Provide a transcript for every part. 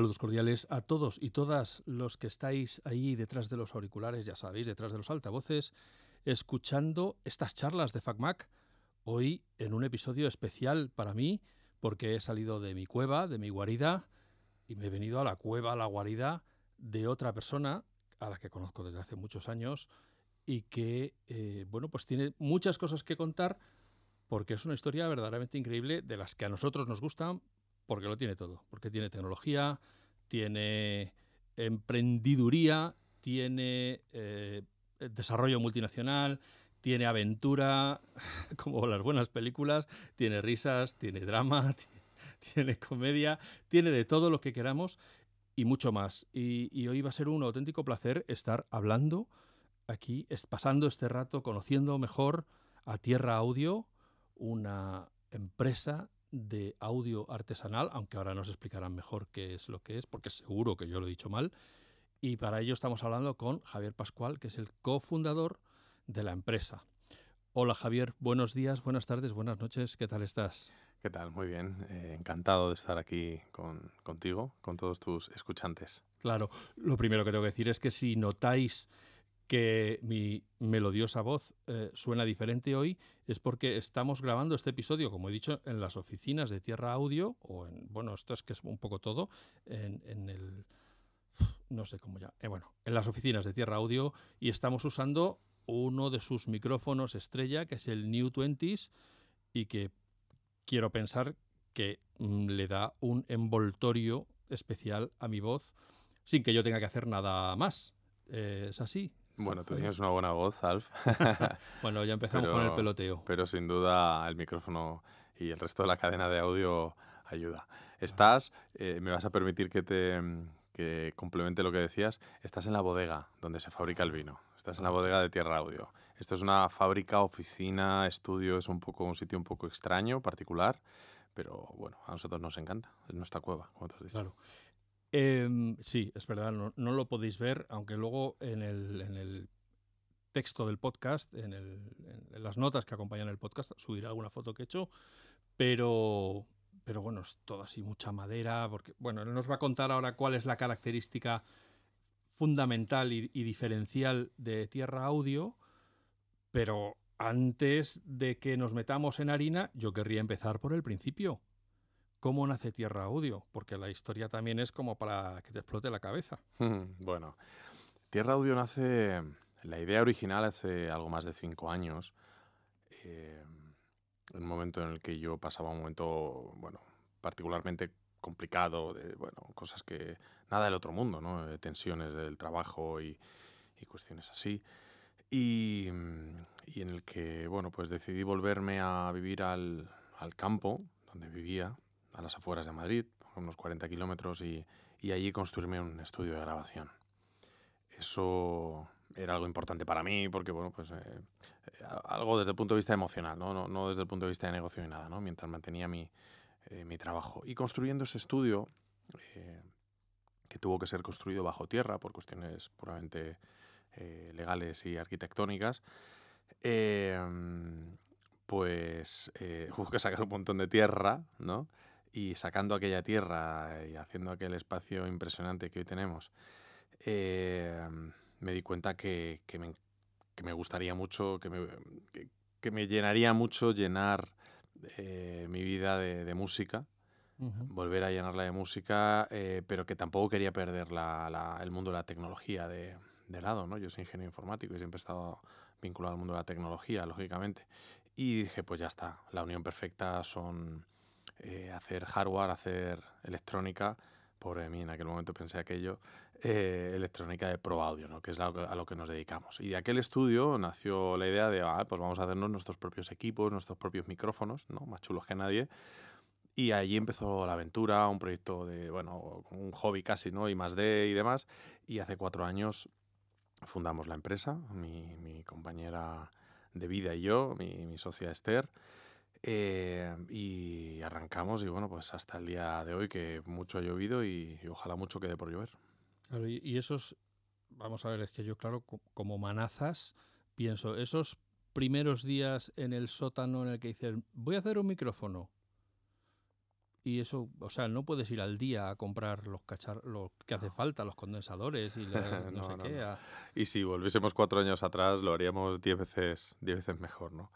Saludos cordiales a todos y todas los que estáis ahí detrás de los auriculares, ya sabéis, detrás de los altavoces, escuchando estas charlas de FacMac. Hoy en un episodio especial para mí, porque he salido de mi cueva, de mi guarida, y me he venido a la cueva, a la guarida de otra persona a la que conozco desde hace muchos años y que, eh, bueno, pues tiene muchas cosas que contar porque es una historia verdaderamente increíble de las que a nosotros nos gustan porque lo tiene todo, porque tiene tecnología, tiene emprendiduría, tiene eh, desarrollo multinacional, tiene aventura, como las buenas películas, tiene risas, tiene drama, tiene comedia, tiene de todo lo que queramos y mucho más. Y, hoy va a ser un auténtico placer estar hablando aquí, pasando este rato, conociendo mejor a Tierra Audio, una empresa de audio artesanal, aunque ahora nos explicarán mejor qué es lo que es, porque seguro que yo lo he dicho mal. Y para ello estamos hablando con Javier Pascual, que es el cofundador de la empresa. Hola Javier, buenos días, buenas tardes, buenas noches, ¿qué tal estás? ¿Qué tal? Muy bien. Eh, encantado de estar aquí con, contigo, con todos tus escuchantes. Claro, lo primero que tengo que decir es que si notáis que mi melodiosa voz eh, suena diferente hoy, es porque estamos grabando este episodio, como he dicho, en las oficinas de Tierra Audio, o en, bueno, esto es que es un poco todo, en, en el, no sé cómo ya, eh, bueno, en las oficinas de Tierra Audio, y estamos usando uno de sus micrófonos estrella, que es el New 20s, y que quiero pensar que mm, le da un envoltorio especial a mi voz sin que yo tenga que hacer nada más. ¿Es así? Bueno, tú tienes una buena voz, Alf. bueno, ya empezamos con el peloteo. Pero sin duda el micrófono y el resto de la cadena de audio ayuda. Estás, eh, me vas a permitir que te que complemente lo que decías, estás en la bodega donde se fabrica el vino. Estás en la bodega de Tierra Audio. Esto es una fábrica, oficina, estudio, es un poco un sitio un poco extraño, particular, pero bueno, a nosotros nos encanta. Es nuestra cueva, como te has dicho. Claro. Em, sí, es verdad, no, lo podéis ver, aunque luego en el, en el texto del podcast, en, el, en, las notas que acompañan el podcast, subiré alguna foto que he hecho, pero, pero bueno, es todo así, mucha madera, porque, bueno, él nos va a contar ahora cuál es la característica fundamental y, diferencial de Tierra Audio, pero antes de que nos metamos en harina, yo querría empezar por el principio. ¿Cómo nace Tierra Audio? Porque la historia también es como para que te explote la cabeza. bueno, Tierra Audio nace, la idea original hace algo más de cinco años, eh, un momento en el que yo pasaba un momento, bueno, particularmente complicado, de, bueno, cosas que nada del otro mundo, ¿no? Eh, tensiones del trabajo y, y cuestiones así. Y, y, en el que, bueno, pues decidí volverme a vivir al, al, campo, donde vivía, a las afueras de Madrid, unos 40 kilómetros, y, y allí construirme un estudio de grabación. Eso era algo importante para mí porque, bueno, pues eh, algo desde el punto de vista emocional, ¿no? ¿no? No, desde el punto de vista de negocio ni nada, ¿no? Mientras mantenía mi, eh, mi trabajo. Y construyendo ese estudio, eh, que tuvo que ser construido bajo tierra por cuestiones puramente eh, legales y arquitectónicas, pues hubo que sacar un montón de tierra, ¿no? Y sacando aquella tierra y haciendo aquel espacio impresionante que hoy tenemos, me di cuenta que, que, me, que, me, gustaría mucho, que me, que me llenaría mucho llenar eh, mi vida de, música, volver a llenarla de música, eh, pero que tampoco quería perder el mundo de la tecnología de, lado, ¿no? Yo soy ingeniero informático y siempre he estado vinculado al mundo de la tecnología, lógicamente. Y dije, pues ya está, la unión perfecta son eh, hacer hardware, hacer electrónica, por mí en aquel momento pensé aquello, eh, electrónica de Pro Audio, ¿no? que es a lo que nos dedicamos. Y de aquel estudio nació la idea de, ah, pues vamos a hacernos nuestros propios equipos, nuestros propios micrófonos, ¿no? más chulos que nadie. Y allí empezó la aventura, un proyecto de, bueno, un hobby casi, ¿no? Y más de y demás. Y hace cuatro años fundamos la empresa, mi, mi compañera de vida y yo, mi, mi socia Esther. Eh, y arrancamos y bueno, pues hasta el día de hoy que mucho ha llovido y, y ojalá mucho quede por llover y, esos, vamos a ver, es que yo, claro, como manazas, pienso, esos primeros días en el sótano en el que dicen, voy a hacer un micrófono. y eso, o sea, no puedes ir al día a comprar los cachar lo que hace falta, los condensadores y no, sé qué. Y si volviésemos cuatro años atrás, lo haríamos diez veces, diez veces mejor, ¿no?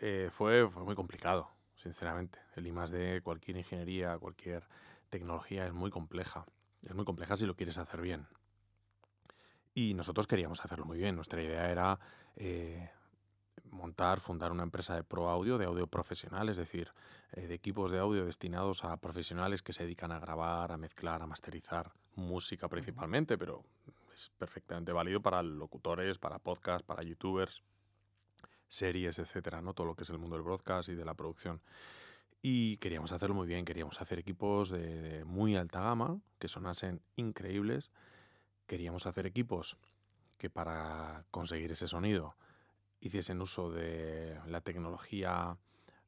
Eh, fue, fue muy complicado, sinceramente. El I de cualquier ingeniería, cualquier tecnología es muy compleja. Es muy compleja si lo quieres hacer bien. Y nosotros queríamos hacerlo muy bien. Nuestra idea era eh, montar, fundar una empresa de pro audio, de audio profesional, es decir, eh, de equipos de audio destinados a profesionales que se dedican a grabar, a mezclar, a masterizar música principalmente, pero es perfectamente válido para locutores, para podcasts, para youtubers, series, etcétera, ¿no? Todo lo que es el mundo del broadcast y de la producción. Y queríamos hacerlo muy bien, queríamos hacer equipos de muy alta gama, que sonasen increíbles. Queríamos hacer equipos que para conseguir ese sonido hiciesen uso de la tecnología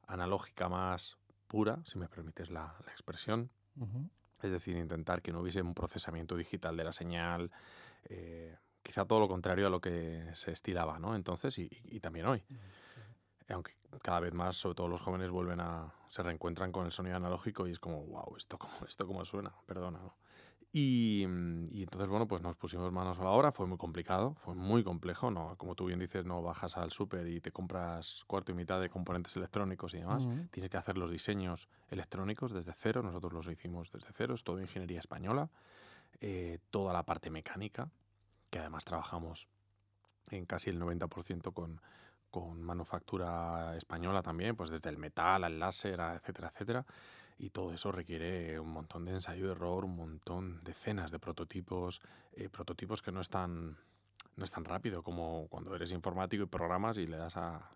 analógica más pura, si me permites la, expresión. Es decir, intentar que no hubiese un procesamiento digital de la señal, eh, quizá todo lo contrario a lo que se estilaba, ¿no? Entonces, y, también hoy. Aunque cada vez más, sobre todo los jóvenes, vuelven a. se reencuentran con el sonido analógico y es como, wow, esto como, esto como suena, perdona, ¿no? Y, y, entonces, bueno, pues nos pusimos manos a la obra, fue muy complicado, fue muy complejo, ¿no? Como tú bien dices, no bajas al súper y te compras cuarto y mitad de componentes electrónicos y demás, tienes que hacer los diseños electrónicos desde cero, nosotros los hicimos desde cero, es todo ingeniería española, eh, toda la parte mecánica, que además trabajamos en casi el 90% con, con manufactura española también, pues desde el metal al láser, etcétera, etcétera. Y todo eso requiere un montón de ensayo y error, un montón, decenas de prototipos, eh, prototipos que no es, tan, no es tan rápido como cuando eres informático y programas y le das a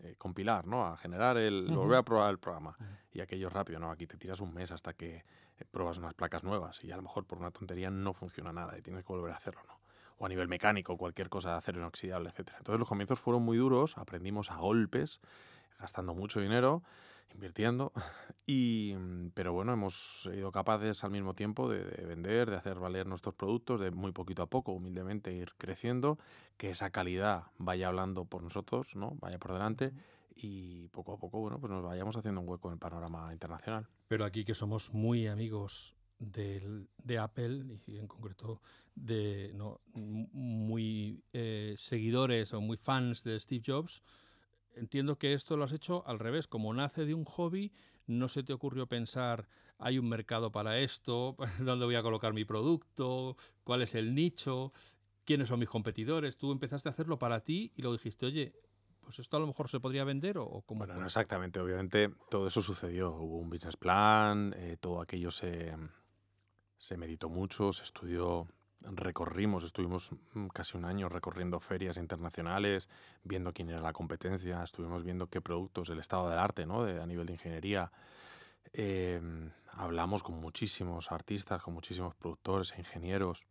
eh, compilar, ¿no? A generar el... Volver a probar el programa. Y aquello es rápido, ¿no? Aquí te tiras un mes hasta que eh, pruebas unas placas nuevas y a lo mejor por una tontería no funciona nada y tienes que volver a hacerlo, ¿no? O a nivel mecánico, cualquier cosa de acero inoxidable, etc. Entonces los comienzos fueron muy duros, aprendimos a golpes, gastando mucho dinero invirtiendo. Y, pero bueno, hemos sido capaces al mismo tiempo de, vender, de hacer valer nuestros productos, de muy poquito a poco, humildemente ir creciendo, que esa calidad vaya hablando por nosotros, ¿no? vaya por delante y poco a poco bueno, pues nos vayamos haciendo un hueco en el panorama internacional. Pero aquí que somos muy amigos de Apple y en concreto de no, muy eh, seguidores o muy fans de Steve Jobs, entiendo que esto lo has hecho al revés, como nace de un hobby, no se te ocurrió pensar, hay un mercado para esto, dónde voy a colocar mi producto, cuál es el nicho, quiénes son mis competidores. Tú empezaste a hacerlo para ti y lo dijiste, oye, pues esto a lo mejor se podría vender o, cómo bueno, exactamente, obviamente todo eso sucedió. Hubo un business plan, eh, todo aquello se, se meditó mucho, se estudió recorrimos, estuvimos mm, casi un año recorriendo ferias internacionales, viendo quién era la competencia, estuvimos viendo qué productos, el estado del arte, ¿no? A nivel de ingeniería. Em, hablamos con muchísimos artistas, con muchísimos productores e ingenieros.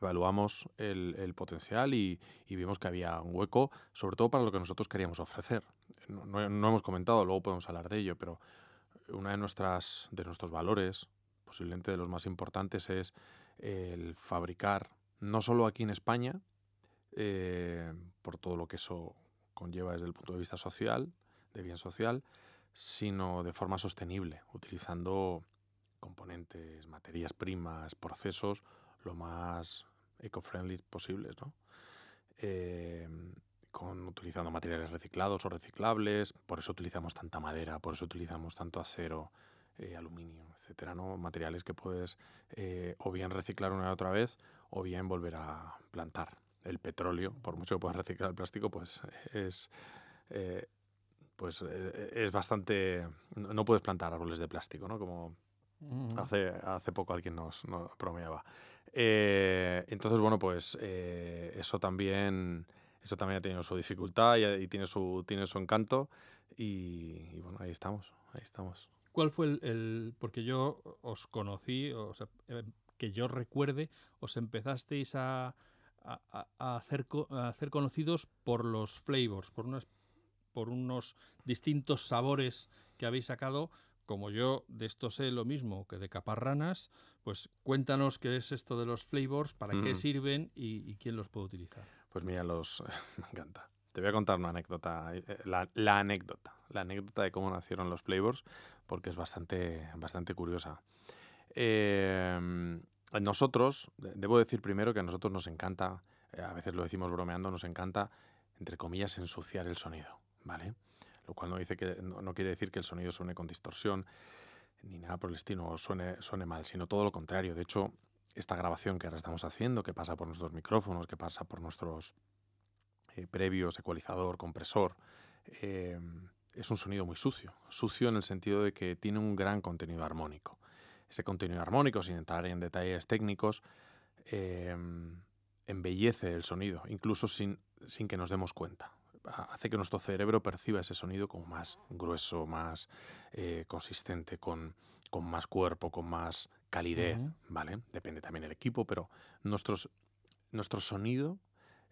Evaluamos el, potencial y, vimos que había un hueco, sobre todo para lo que nosotros queríamos ofrecer. No, no hemos comentado, luego podemos hablar de ello, pero uno de, nuestras, de nuestros valores, posiblemente de los más importantes, es el fabricar, no solo aquí en España, eh, por todo lo que eso conlleva desde el punto de vista social, de bien social, sino de forma sostenible, utilizando componentes, materias primas, procesos lo más eco-friendly posibles, ¿no? Eh, con, utilizando materiales reciclados o reciclables, por eso utilizamos tanta madera, por eso utilizamos tanto acero, eh, aluminio, etcétera, ¿no? Materiales que puedes eh, o bien reciclar una y otra vez o bien volver a plantar. El petróleo, por mucho que puedas reciclar el plástico, pues es, eh, pues es bastante... No puedes plantar árboles de plástico, ¿no? Como hace, hace poco alguien nos, nos bromeaba. entonces, bueno, pues eso también... Eso también ha tenido su dificultad y, tiene, su, tiene su encanto y, y bueno, ahí estamos, ahí estamos. ¿Cuál fue el, porque yo os conocí, o sea, eh, que yo recuerde, os empezasteis a, hacer, hacer conocidos por los flavors, por, unas, por unos distintos sabores que habéis sacado. Como yo de esto sé lo mismo que de caparranas, pues cuéntanos qué es esto de los flavors, para qué sirven y, quién los puede utilizar. Pues mira, los me encanta. Te voy a contar una anécdota, eh, la, la anécdota la anécdota de cómo nacieron los flavors, porque es bastante, bastante curiosa. Em, nosotros, debo decir primero que a nosotros nos encanta, eh, a veces lo decimos bromeando, nos encanta, entre comillas, ensuciar el sonido, ¿vale? Lo cual no, dice que, no, quiere decir que el sonido suene con distorsión, ni nada por el estilo, o suene, suene mal, sino todo lo contrario. De hecho, esta grabación que ahora estamos haciendo, que pasa por nuestros micrófonos, que pasa por nuestros eh, previos, ecualizador, compresor, em, es un sonido muy sucio. Sucio en el sentido de que tiene un gran contenido armónico. Ese contenido armónico, sin entrar en detalles técnicos, em, embellece el sonido, incluso sin, sin que nos demos cuenta. Hace que nuestro cerebro perciba ese sonido como más grueso, más eh, consistente, con, con más cuerpo, con más calidez, ¿vale? Depende también del equipo, pero nuestros, nuestro sonido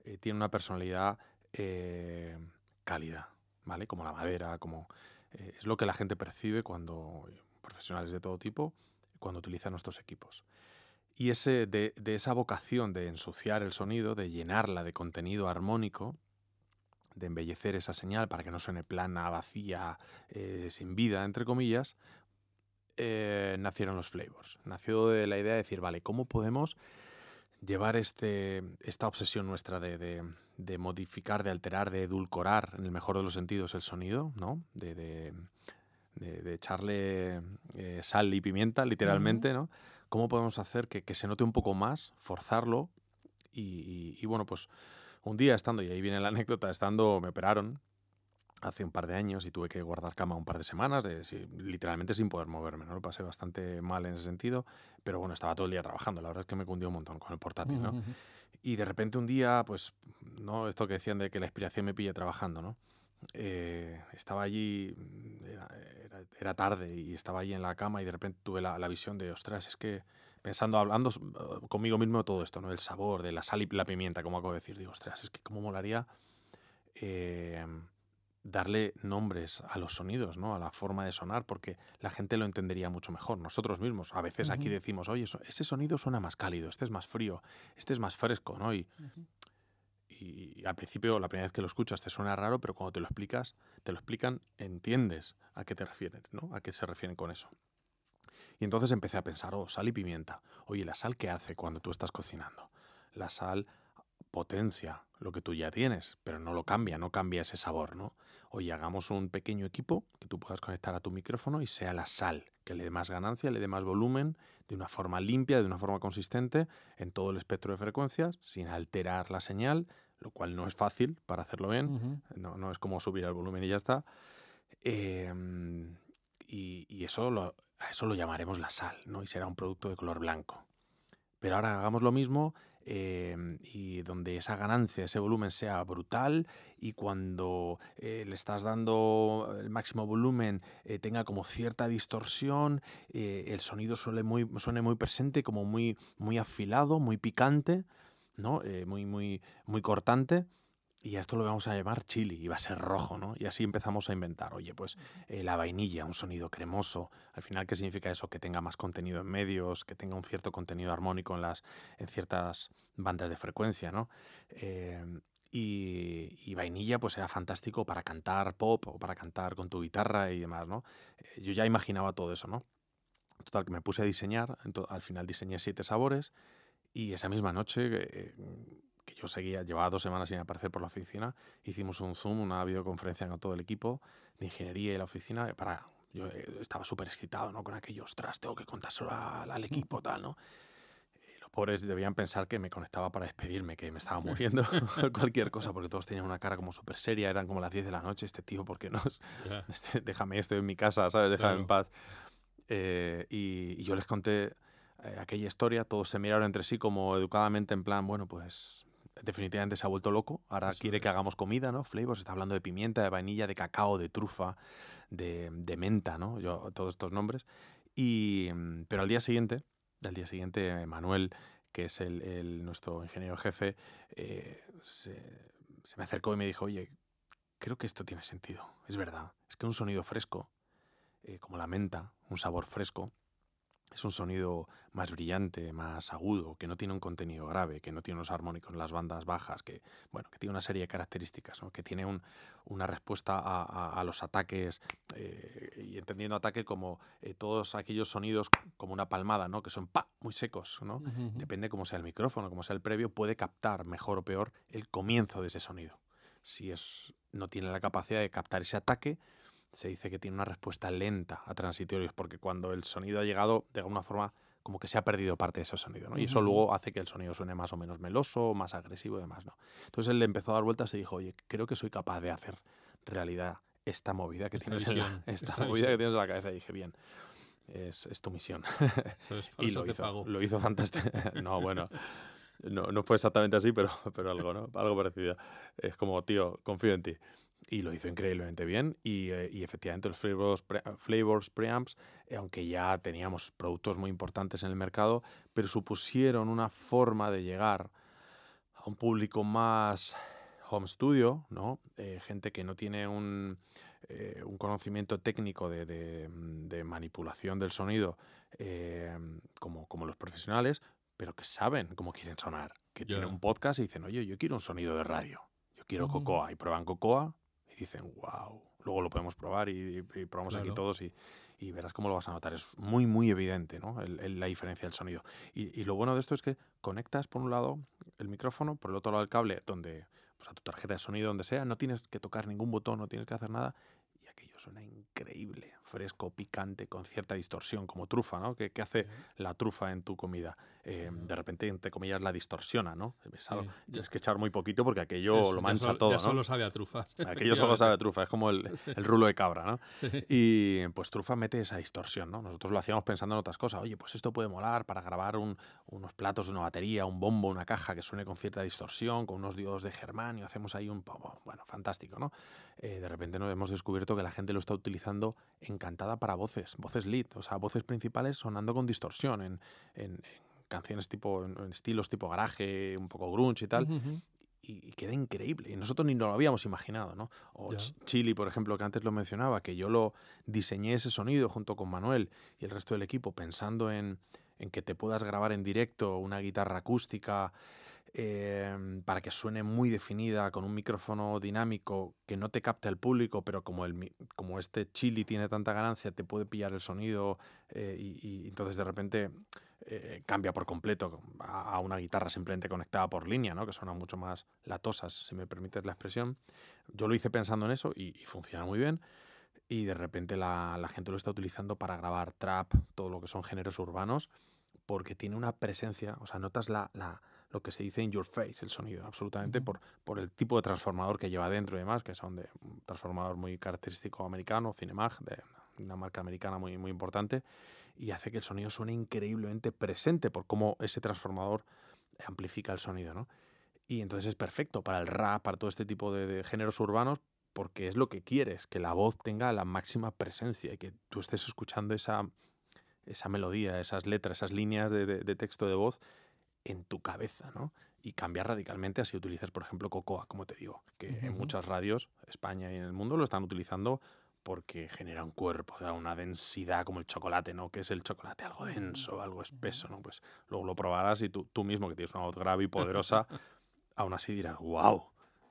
eh, tiene una personalidad eh, cálida, ¿vale? Como la madera, como... Eh, es lo que la gente percibe cuando, profesionales de todo tipo, cuando utilizan nuestros equipos. Y ese, de, de, esa vocación de ensuciar el sonido, de llenarla de contenido armónico, de embellecer esa señal para que no suene plana, vacía, sin vida, entre comillas, eh, nacieron los flavors. Nació de la idea de decir, vale, ¿cómo podemos llevar este, esta obsesión nuestra de, modificar, de alterar, de edulcorar, en el mejor de los sentidos, el sonido, ¿no? De, echarle eh, sal y pimienta, literalmente, ¿no? ¿Cómo podemos hacer que, se note un poco más, forzarlo? Y, y, bueno, pues un día estando, y ahí viene la anécdota, estando, me operaron hace un par de años y tuve que guardar cama un par de semanas, de, literalmente sin poder moverme, ¿no? Lo pasé bastante mal en ese sentido, pero bueno, estaba todo el día trabajando, la verdad es que me cundió un montón con el portátil, ¿no? Y de repente un día, pues, ¿no? Esto que decían de que la inspiración me pille trabajando, ¿no? Eh, estaba allí, era, tarde y estaba allí en la cama y de repente tuve la, la visión de, ostras, es que pensando, hablando uh, conmigo mismo todo esto, ¿no? El sabor, de la sal y la pimienta, como acabo de decir, digo, ostras, es que cómo molaría... Eh, darle nombres a los sonidos, ¿no? a la forma de sonar, porque la gente lo entendería mucho mejor. Nosotros mismos, a veces aquí decimos, oye, ese sonido suena más cálido, este es más frío, este es más fresco, ¿no? Y, y al principio, la primera vez que lo escuchas, te suena raro, pero cuando te lo explicas, te lo explican, entiendes a qué te refieren, ¿no? A qué se refieren con eso. Y entonces empecé a pensar, oh, sal y pimienta. Oye, ¿la sal qué hace cuando tú estás cocinando? La sal potencia lo que tú ya tienes, pero no lo cambia, no cambia ese sabor, ¿no? Oye, hagamos un pequeño equipo que tú puedas conectar a tu micrófono y sea la sal, que le dé más ganancia, le dé más volumen, de una forma limpia, de una forma consistente, en todo el espectro de frecuencias, sin alterar la señal, lo cual no es fácil para hacerlo bien, no, es como subir el volumen y ya está. Em, y, eso lo, a eso lo llamaremos la sal, ¿no? Y será un producto de color blanco. Pero ahora hagamos lo mismo Em, y donde esa ganancia, ese volumen sea brutal y cuando eh, le estás dando el máximo volumen eh, tenga como cierta distorsión, eh, el sonido suele muy, suene muy presente, como muy, muy afilado, muy picante, ¿no? muy, muy, muy cortante y a esto lo vamos a llamar chili y va a ser rojo, ¿no? Y así empezamos a inventar, oye, pues eh, la vainilla, un sonido cremoso. Al final, ¿qué significa eso? Que tenga más contenido en medios, que tenga un cierto contenido armónico en, las, en ciertas bandas de frecuencia, ¿no? Em, y, vainilla, pues era fantástico para cantar pop o para cantar con tu guitarra y demás, ¿no? Eh, yo ya imaginaba todo eso, ¿no? Total, que me puse a diseñar, al final diseñé siete sabores y esa misma noche... Eh, yo seguía, llevaba dos semanas sin aparecer por la oficina, hicimos un Zoom, una videoconferencia con todo el equipo de ingeniería y la oficina para... Yo eh, estaba súper excitado, ¿no? Con aquellos, ostras, tengo que contárselo al, equipo, tal, ¿no? los pobres debían pensar que me conectaba para despedirme, que me estaba muriendo, cualquier cosa, porque todos tenían una cara como súper seria, eran como las 10 de la noche, este tío, ¿por qué no? Este, déjame, estoy en mi casa, ¿sabes? Déjame en paz. Eh, y, yo les conté eh, aquella historia, todos se miraron entre sí como educadamente en plan, bueno, pues definitivamente se ha vuelto loco. Ahora quiere que hagamos comida, ¿no? Flavors, está hablando de pimienta, de vainilla, de cacao, de trufa, de, menta, ¿no? Yo, todos estos nombres. Y, pero al día siguiente, al día siguiente, Manuel, que es el, nuestro ingeniero jefe, eh, se, me acercó y me dijo, oye, creo que esto tiene sentido. Es verdad. Es que un sonido fresco, eh, como la menta, un sabor fresco, es un sonido más brillante, más agudo, que no tiene un contenido grave, que no tiene unos armónicos en las bandas bajas, que, bueno, que tiene una serie de características, que tiene un, una respuesta a, los ataques, eh, y entendiendo ataque como eh, todos aquellos sonidos como una palmada, ¿no? que son pa, muy secos. ¿no? Depende cómo sea el micrófono, cómo sea el previo, puede captar mejor o peor el comienzo de ese sonido. Si es, no tiene la capacidad de captar ese ataque, se dice que tiene una respuesta lenta a transitorios, porque cuando el sonido ha llegado, de alguna forma, como que se ha perdido parte de ese sonido, ¿no? Y eso luego hace que el sonido suene más o menos meloso, más agresivo y demás, ¿no? Entonces él le empezó a dar vueltas y dijo, oye, creo que soy capaz de hacer realidad esta movida que, tienes, en la, esta movida que tienes en la cabeza. Y dije, bien, es, es tu misión. y lo hizo, lo hizo fantástico. no, bueno. No, no fue exactamente así, pero, pero algo, ¿no? Algo parecido. Es como, tío, confío en ti y lo hizo increíblemente bien. Y, eh, y efectivamente los Flavors, flavors Preamps, eh, aunque ya teníamos productos muy importantes en el mercado, pero supusieron una forma de llegar a un público más home studio, ¿no? Eh, gente que no tiene un, un conocimiento técnico de, de, de, manipulación del sonido como, como los profesionales, pero que saben cómo quieren sonar, que tienen un podcast y dicen, oye, yo quiero un sonido de radio, yo quiero Cocoa, y prueban Cocoa dicen, wow, luego lo podemos probar y, probamos aquí todos y, y, verás cómo lo vas a notar. Es muy, muy evidente ¿no? la diferencia del sonido. Y, y, lo bueno de esto es que conectas por un lado el micrófono, por el otro lado el cable, donde, pues a tu tarjeta de sonido, donde sea, no tienes que tocar ningún botón, no tienes que hacer nada suena increíble fresco, picante, con cierta distorsión, como trufa, ¿no? ¿Qué, hace la trufa en tu comida? Eh, de repente, entre comillas, la distorsiona, ¿no? Tienes que echar muy poquito porque aquello lo mancha todo, ya solo sabe a trufa. Aquello solo sabe a trufa, es como el, el rulo de cabra, ¿no? Y pues trufa mete esa distorsión, ¿no? Nosotros lo hacíamos pensando en otras cosas. Oye, pues esto puede molar para grabar unos platos, una batería, un bombo, una caja que suene con cierta distorsión, con unos diodos de germanio, hacemos ahí un... Bueno, fantástico, ¿no? Eh, de repente nos hemos descubierto que la gente lo está utilizando en encantada para voces, voces lead, o sea, voces principales sonando con distorsión en, en, canciones tipo, en, estilos tipo garaje, un poco grunge y tal. y, queda increíble. Y nosotros ni nos lo habíamos imaginado, ¿no? O Chili, por ejemplo, que antes lo mencionaba, que yo lo diseñé ese sonido junto con Manuel y el resto del equipo pensando en, en que te puedas grabar en directo una guitarra acústica Em, para que suene muy definida con un micrófono dinámico que no te capte el público, pero como, el, como este chili tiene tanta ganancia, te puede pillar el sonido eh, y, entonces de repente eh, cambia por completo a, una guitarra simplemente conectada por línea, ¿no? que suena mucho más latosas, si me permites la expresión. Yo lo hice pensando en eso y, funciona muy bien. Y de repente la, la gente lo está utilizando para grabar trap, todo lo que son géneros urbanos, porque tiene una presencia, o sea, notas la, la lo que se dice in your face, el sonido, absolutamente, por, por el tipo de transformador que lleva dentro y demás, que son de un transformador muy característico americano, Cinemag, de una marca americana muy, muy importante, y hace que el sonido suene increíblemente presente por cómo ese transformador amplifica el sonido, ¿no? Y entonces es perfecto para el rap, para todo este tipo de, géneros urbanos, porque es lo que quieres, que la voz tenga la máxima presencia y que tú estés escuchando esa, esa melodía, esas letras, esas líneas de, de texto de voz en tu cabeza, ¿no? Y cambiar radicalmente así utilizas, por ejemplo, Cocoa, como te digo, que en muchas radios, España y en el mundo, lo están utilizando porque genera un cuerpo, da una densidad como el chocolate, ¿no? Que es el chocolate algo denso, algo espeso, ¿no? Pues luego lo probarás y tú, tú mismo, que tienes una voz grave y poderosa, aún así dirás, wow,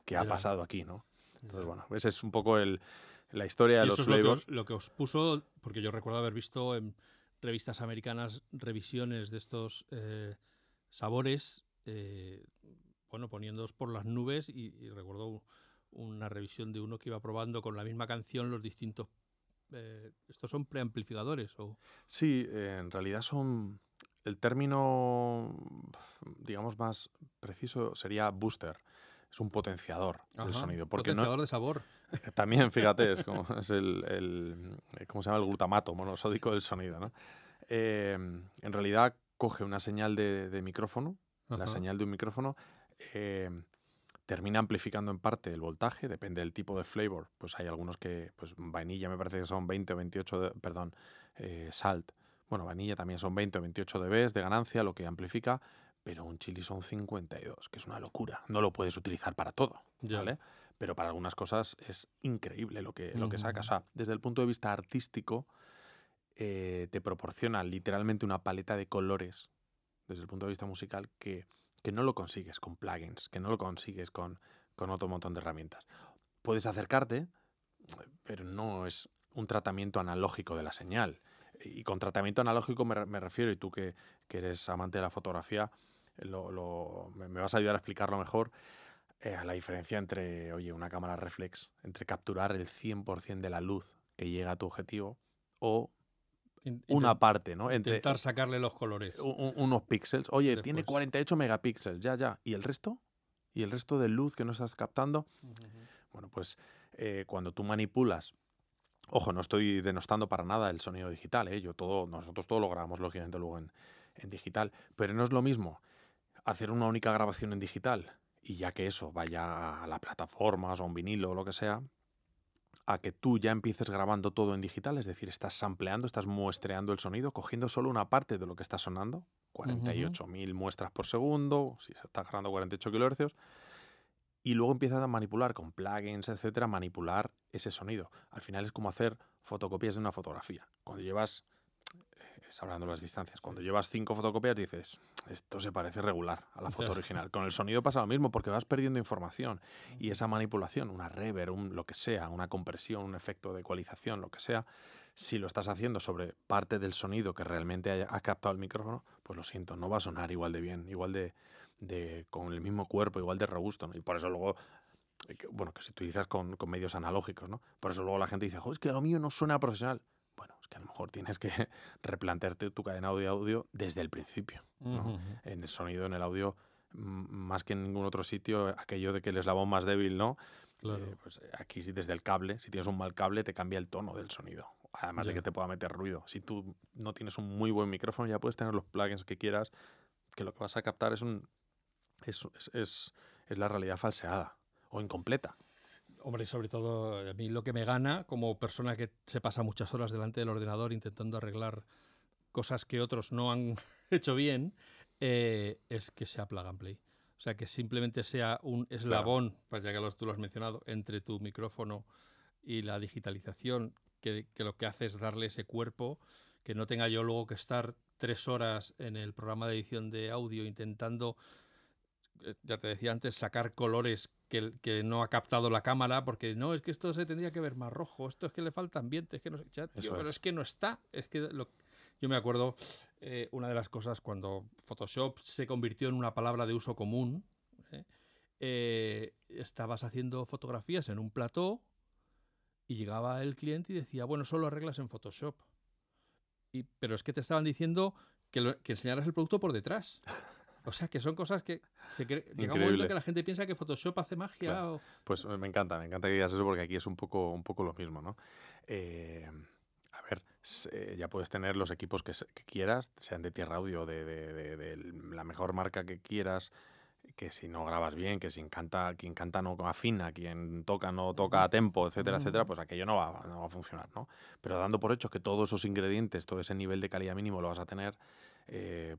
¿qué ha pasado aquí, no? Entonces, bueno, esa es un poco el, la historia de los flavors. Lo que, os, puso, porque yo recuerdo haber visto en revistas americanas revisiones de estos... Eh, sabores, eh, bueno, poniéndolos por las nubes y, recuerdo una revisión de uno que iba probando con la misma canción los distintos... Eh, ¿Estos son preamplificadores? O? Sí, en realidad son... El término, digamos, más preciso sería booster. Es un potenciador del sonido. Porque potenciador de sabor. También, fíjate, es como es el, el, ¿cómo se llama? El glutamato monosódico del sonido. ¿no? Eh, en realidad coge una señal de, micrófono, la señal de un micrófono, eh, termina amplificando en parte el voltaje, depende del tipo de flavor. Pues hay algunos que, pues vainilla me parece que son 20 o 28, perdón, eh, salt. Bueno, vainilla también son 20 o 28 dB de ganancia, lo que amplifica, pero un chili son 52, que es una locura. No lo puedes utilizar para todo, ¿vale? Pero para algunas cosas es increíble lo que, lo que saca. O sea, desde el punto de vista artístico, eh, te proporciona literalmente una paleta de colores desde el punto de vista musical que, que no lo consigues con plugins, que no lo consigues con, con otro montón de herramientas. Puedes acercarte, pero no es un tratamiento analógico de la señal. Y con tratamiento analógico me, refiero, y tú que, eres amante de la fotografía, me, vas a ayudar a explicarlo mejor, eh, a la diferencia entre, oye, una cámara reflex, entre capturar el 100% de la luz que llega a tu objetivo o una parte, ¿no? Intentar sacarle los colores. unos píxeles. Oye, tiene 48 megapíxeles, ya, ya. ¿Y el resto? ¿Y el resto de luz que no estás captando? Bueno, pues eh, cuando tú manipulas Ojo, no estoy denostando para nada el sonido digital, ¿eh? Yo todo, nosotros todo lo grabamos lógicamente luego en, en, digital, pero no es lo mismo hacer una única grabación en digital y ya que eso vaya a las plataformas o un vinilo o lo que sea, a que tú ya empieces grabando todo en digital, es decir, estás sampleando, estás muestreando el sonido, cogiendo solo una parte de lo que está sonando, 48.000 muestras por segundo, si se está grabando 48 kHz, y luego empiezas a manipular con plugins, etcétera, manipular ese sonido. Al final es como hacer fotocopias de una fotografía. Cuando llevas, es hablando de las distancias, cuando llevas cinco fotocopias dices, esto se parece regular a la foto original. Con el sonido pasa lo mismo porque vas perdiendo información y esa manipulación, una reverb, un, lo que sea, una compresión, un efecto de ecualización, lo que sea, si lo estás haciendo sobre parte del sonido que realmente haya, ha captado el micrófono, pues lo siento, no va a sonar igual de bien, igual de, de, con el mismo cuerpo, igual de robusto. Y por eso luego, eh, bueno, que si utilizas con, con, medios analógicos, ¿no? Por eso luego la gente dice, es que lo mío no suena profesional. Bueno, es que a lo mejor tienes que replantearte tu cadena de audio desde el principio. En el sonido, en el audio, más que en ningún otro sitio, aquello de que el eslabón más débil, ¿no? Eh, pues aquí desde el cable, si tienes un mal cable, te cambia el tono del sonido. Además de que te pueda meter ruido. Si tú no tienes un muy buen micrófono, ya puedes tener los plugins que quieras, que lo que vas a captar es un, es, es, es la realidad falseada o incompleta. Hombre, sobre todo a mí lo que me gana como persona que se pasa muchas horas delante del ordenador intentando arreglar cosas que otros no han hecho bien, eh, es que sea plug and play. O sea, que simplemente sea un eslabón, pues ya que tú lo has mencionado, entre tu micrófono y la digitalización, que, que, lo que hace es darle ese cuerpo, que no tenga yo luego que estar tres horas en el programa de edición de audio intentando ya te decía antes, sacar colores que, que, no ha captado la cámara, porque no, es que esto se tendría que ver más rojo, esto es que le falta ambiente, es que no ya, pero es. que no está. Es que yo me acuerdo eh, una de las cosas cuando Photoshop se convirtió en una palabra de uso común, ¿eh? estabas haciendo fotografías en un plató y llegaba el cliente y decía, bueno, solo arreglas en Photoshop. Y, pero es que te estaban diciendo que, que enseñaras el producto por detrás. O sea, que son cosas que se llega un momento que la gente piensa que Photoshop hace magia. Pues eh, me encanta, me encanta que digas eso porque aquí es un poco, un poco lo mismo, ¿no? Eh, a ver, eh, ya puedes tener los equipos que, quieras, sean de tierra audio, de, de, la mejor marca que quieras, que si no grabas bien, que si canta, quien canta no afina, quien toca no toca a tempo, etcétera, etcétera, pues aquello no va, no va a funcionar, ¿no? Pero dando por hecho que todos esos ingredientes, todo ese nivel de calidad mínimo lo vas a tener,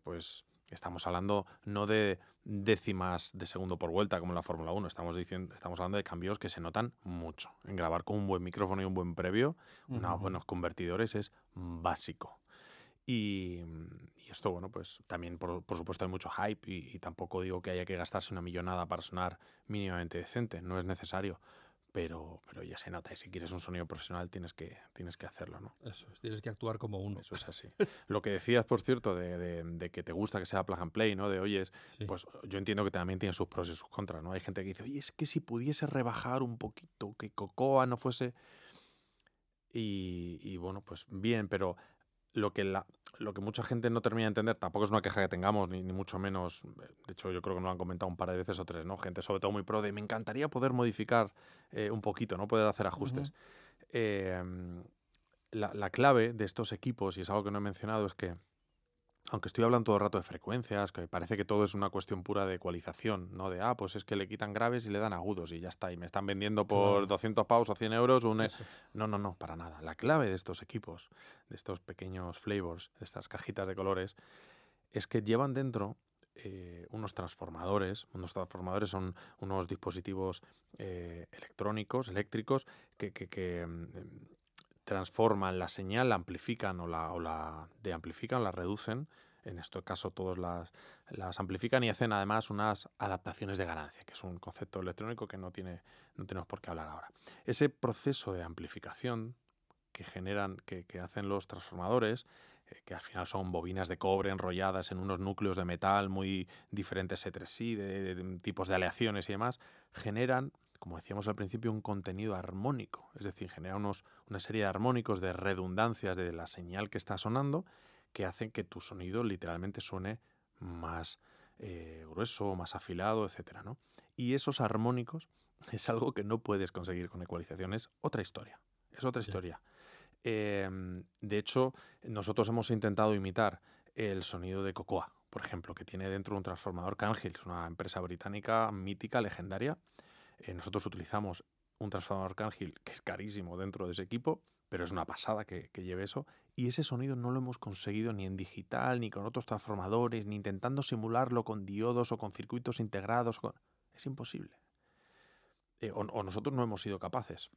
pues Estamos hablando no de décimas de segundo por vuelta como en la Fórmula 1, estamos, diciendo, estamos hablando de cambios que se notan mucho. En grabar con un buen micrófono y un buen previo, unos buenos convertidores es básico. Y, esto, bueno, pues también por, supuesto hay mucho hype y, y, tampoco digo que haya que gastarse una millonada para sonar mínimamente decente, no es necesario pero, pero ya se nota. Y si quieres un sonido profesional, tienes que, tienes que hacerlo, ¿no? Eso tienes que actuar como uno. Eso es así. Lo que decías, por cierto, de, de, que te gusta que sea plug and play, ¿no? De oyes, pues yo entiendo que también tiene sus pros y sus contras, ¿no? Hay gente que dice, oye, es que si pudiese rebajar un poquito, que Cocoa no fuese. Y, y bueno, pues bien, pero lo que, la, lo que mucha gente no termina de entender, tampoco es una queja que tengamos, ni, mucho menos, de hecho yo creo que nos lo han comentado un par de veces o tres, ¿no? Gente sobre todo muy pro de, me encantaría poder modificar eh, un poquito, ¿no? Poder hacer ajustes. Em, la, la, clave de estos equipos, y es algo que no he mencionado, es que aunque estoy hablando todo el rato de frecuencias, que parece que todo es una cuestión pura de ecualización, ¿no? De, ah, pues es que le quitan graves y le dan agudos y ya está, y me están vendiendo por 200 pavos o 100 euros un... E-". No, no, no, para nada. La clave de estos equipos, de estos pequeños flavors, de estas cajitas de colores, es que llevan dentro eh, unos transformadores. Unos transformadores son unos dispositivos eh, electrónicos, eléctricos, que, que, que mm, transforman la señal, la amplifican o la, o la deamplifican, la reducen. En este caso, todos las, las amplifican y hacen además unas adaptaciones de ganancia, que es un concepto electrónico que no, tiene, no tenemos por qué hablar ahora. Ese proceso de amplificación que generan, que, que hacen los transformadores, eh, que al final son bobinas de cobre enrolladas en unos núcleos de metal muy diferentes entre sí, de tipos de aleaciones y demás, generan como decíamos al principio, un contenido armónico, es decir, genera unos, una serie de armónicos de redundancias de la señal que está sonando que hacen que tu sonido literalmente suene más eh, grueso, más afilado, etc. ¿no? Y esos armónicos es algo que no puedes conseguir con ecualización, es otra historia, es otra historia. Em, de hecho, nosotros hemos intentado imitar el sonido de Cocoa, por ejemplo, que tiene dentro un transformador Cangel, es una empresa británica mítica, legendaria, eh, nosotros utilizamos un transformador Cangil que es carísimo dentro de ese equipo, pero es una pasada que, lleve eso. Y ese sonido no lo hemos conseguido ni en digital, ni con otros transformadores, ni intentando simularlo con diodos o con circuitos integrados. Es imposible. Eh, o, nosotros no hemos sido capaces.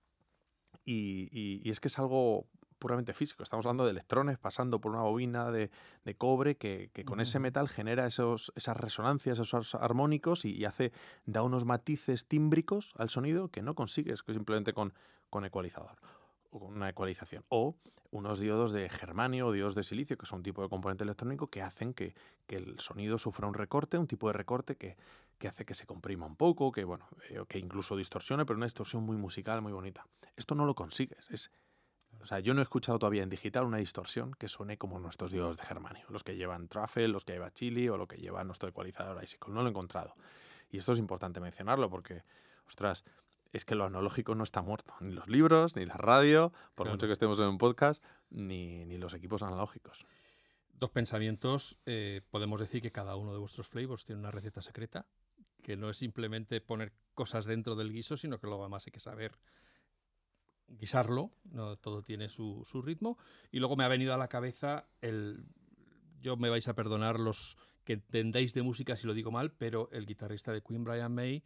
y, es que es algo puramente físico. Estamos hablando de electrones pasando por una bobina de, cobre que, con ese metal genera esos, esas resonancias, esos armónicos y, hace, da unos matices tímbricos al sonido que no consigues simplemente con, con ecualizador o con una ecualización. O unos diodos de germanio o diodos de silicio, que son un tipo de componente electrónico que hacen que, el sonido sufra un recorte, un tipo de recorte que, hace que se comprima un poco, que, bueno, eh, que incluso distorsione, pero una distorsión muy musical, muy bonita. Esto no lo consigues. Es, o sea, yo no he escuchado todavía en digital una distorsión que suene como nuestros diodos de germanio, los que llevan Truffle, los que lleva Chili o lo que lleva nuestro ecualizador Icicle. No lo he encontrado. Y esto es importante mencionarlo porque, ostras, es que lo analógico no está muerto. Ni los libros, ni la radio, por mucho que estemos en un podcast, ni, los equipos analógicos. Dos pensamientos. Eh, podemos decir que cada uno de vuestros flavors tiene una receta secreta, que no es simplemente poner cosas dentro del guiso, sino que luego además hay que saber guisarlo, no todo tiene su, ritmo. Y luego me ha venido a la cabeza el. Yo me vais a perdonar los que entendáis de música si lo digo mal, pero el guitarrista de Queen, Brian May,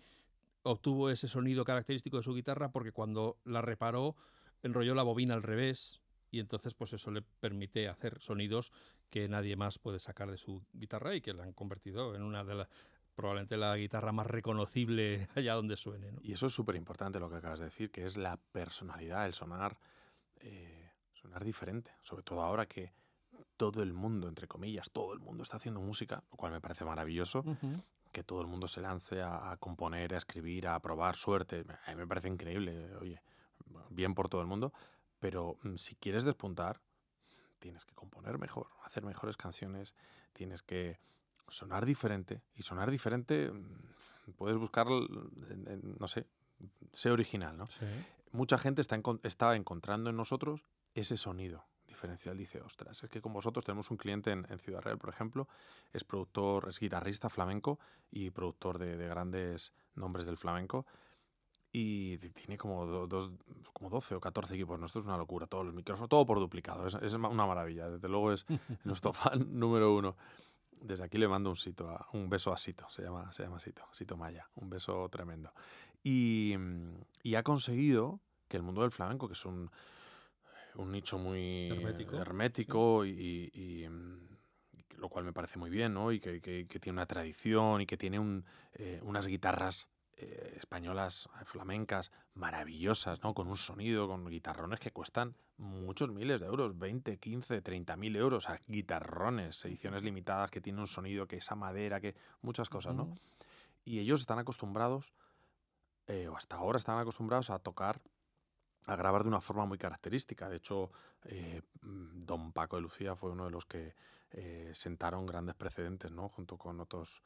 obtuvo ese sonido característico de su guitarra porque cuando la reparó enrolló la bobina al revés y entonces pues eso le permite hacer sonidos que nadie más puede sacar de su guitarra y que la han convertido en una de las probablemente la guitarra más reconocible allá donde suene. Y eso es súper importante lo que acabas de decir, que es la personalidad, el sonar, eh, sonar diferente. Sobre todo ahora que todo el mundo, entre comillas, todo el mundo está haciendo música, lo cual me parece maravilloso. Que todo el mundo se lance a, componer, a escribir, a probar suerte. A mí me parece increíble, oye, bien por todo el mundo. Pero mm, si quieres despuntar, tienes que componer mejor, hacer mejores canciones, tienes que sonar diferente. Y sonar diferente, mm, puedes buscar, no sé, sé original, ¿no? Mucha gente está, está encontrando en nosotros ese sonido diferencial. Dice, ostras, es que con vosotros tenemos un cliente en, Ciudad Real, por ejemplo, es productor, es guitarrista flamenco y productor de, grandes nombres del flamenco y tiene como, dos, como 12 o 14 equipos. Esto es una locura, todos los micrófonos, todo por duplicado. Es, es una maravilla. Desde luego es nuestro fan número uno. Desde aquí le mando un, sito a, un beso a Sito, se llama, se llama Sito, Sito Maya, un beso tremendo. Y, ha conseguido que el mundo del flamenco, que es un, un nicho muy hermético, y, lo cual me parece muy bien, ¿no? Y que, tiene una tradición y que tiene un, eh, unas guitarras eh, españolas eh, flamencas maravillosas, ¿no? Con un sonido, con guitarrones que cuestan muchos miles de euros, 20, 15, 30 mil euros, a guitarrones, ediciones limitadas que tienen un sonido, que esa madera, que muchas cosas, ¿no? Y ellos están acostumbrados, eh, o hasta ahora están acostumbrados a tocar, a grabar de una forma muy característica. De hecho, don Paco de Lucía fue uno de los que sentaron grandes precedentes, ¿no? Junto con otros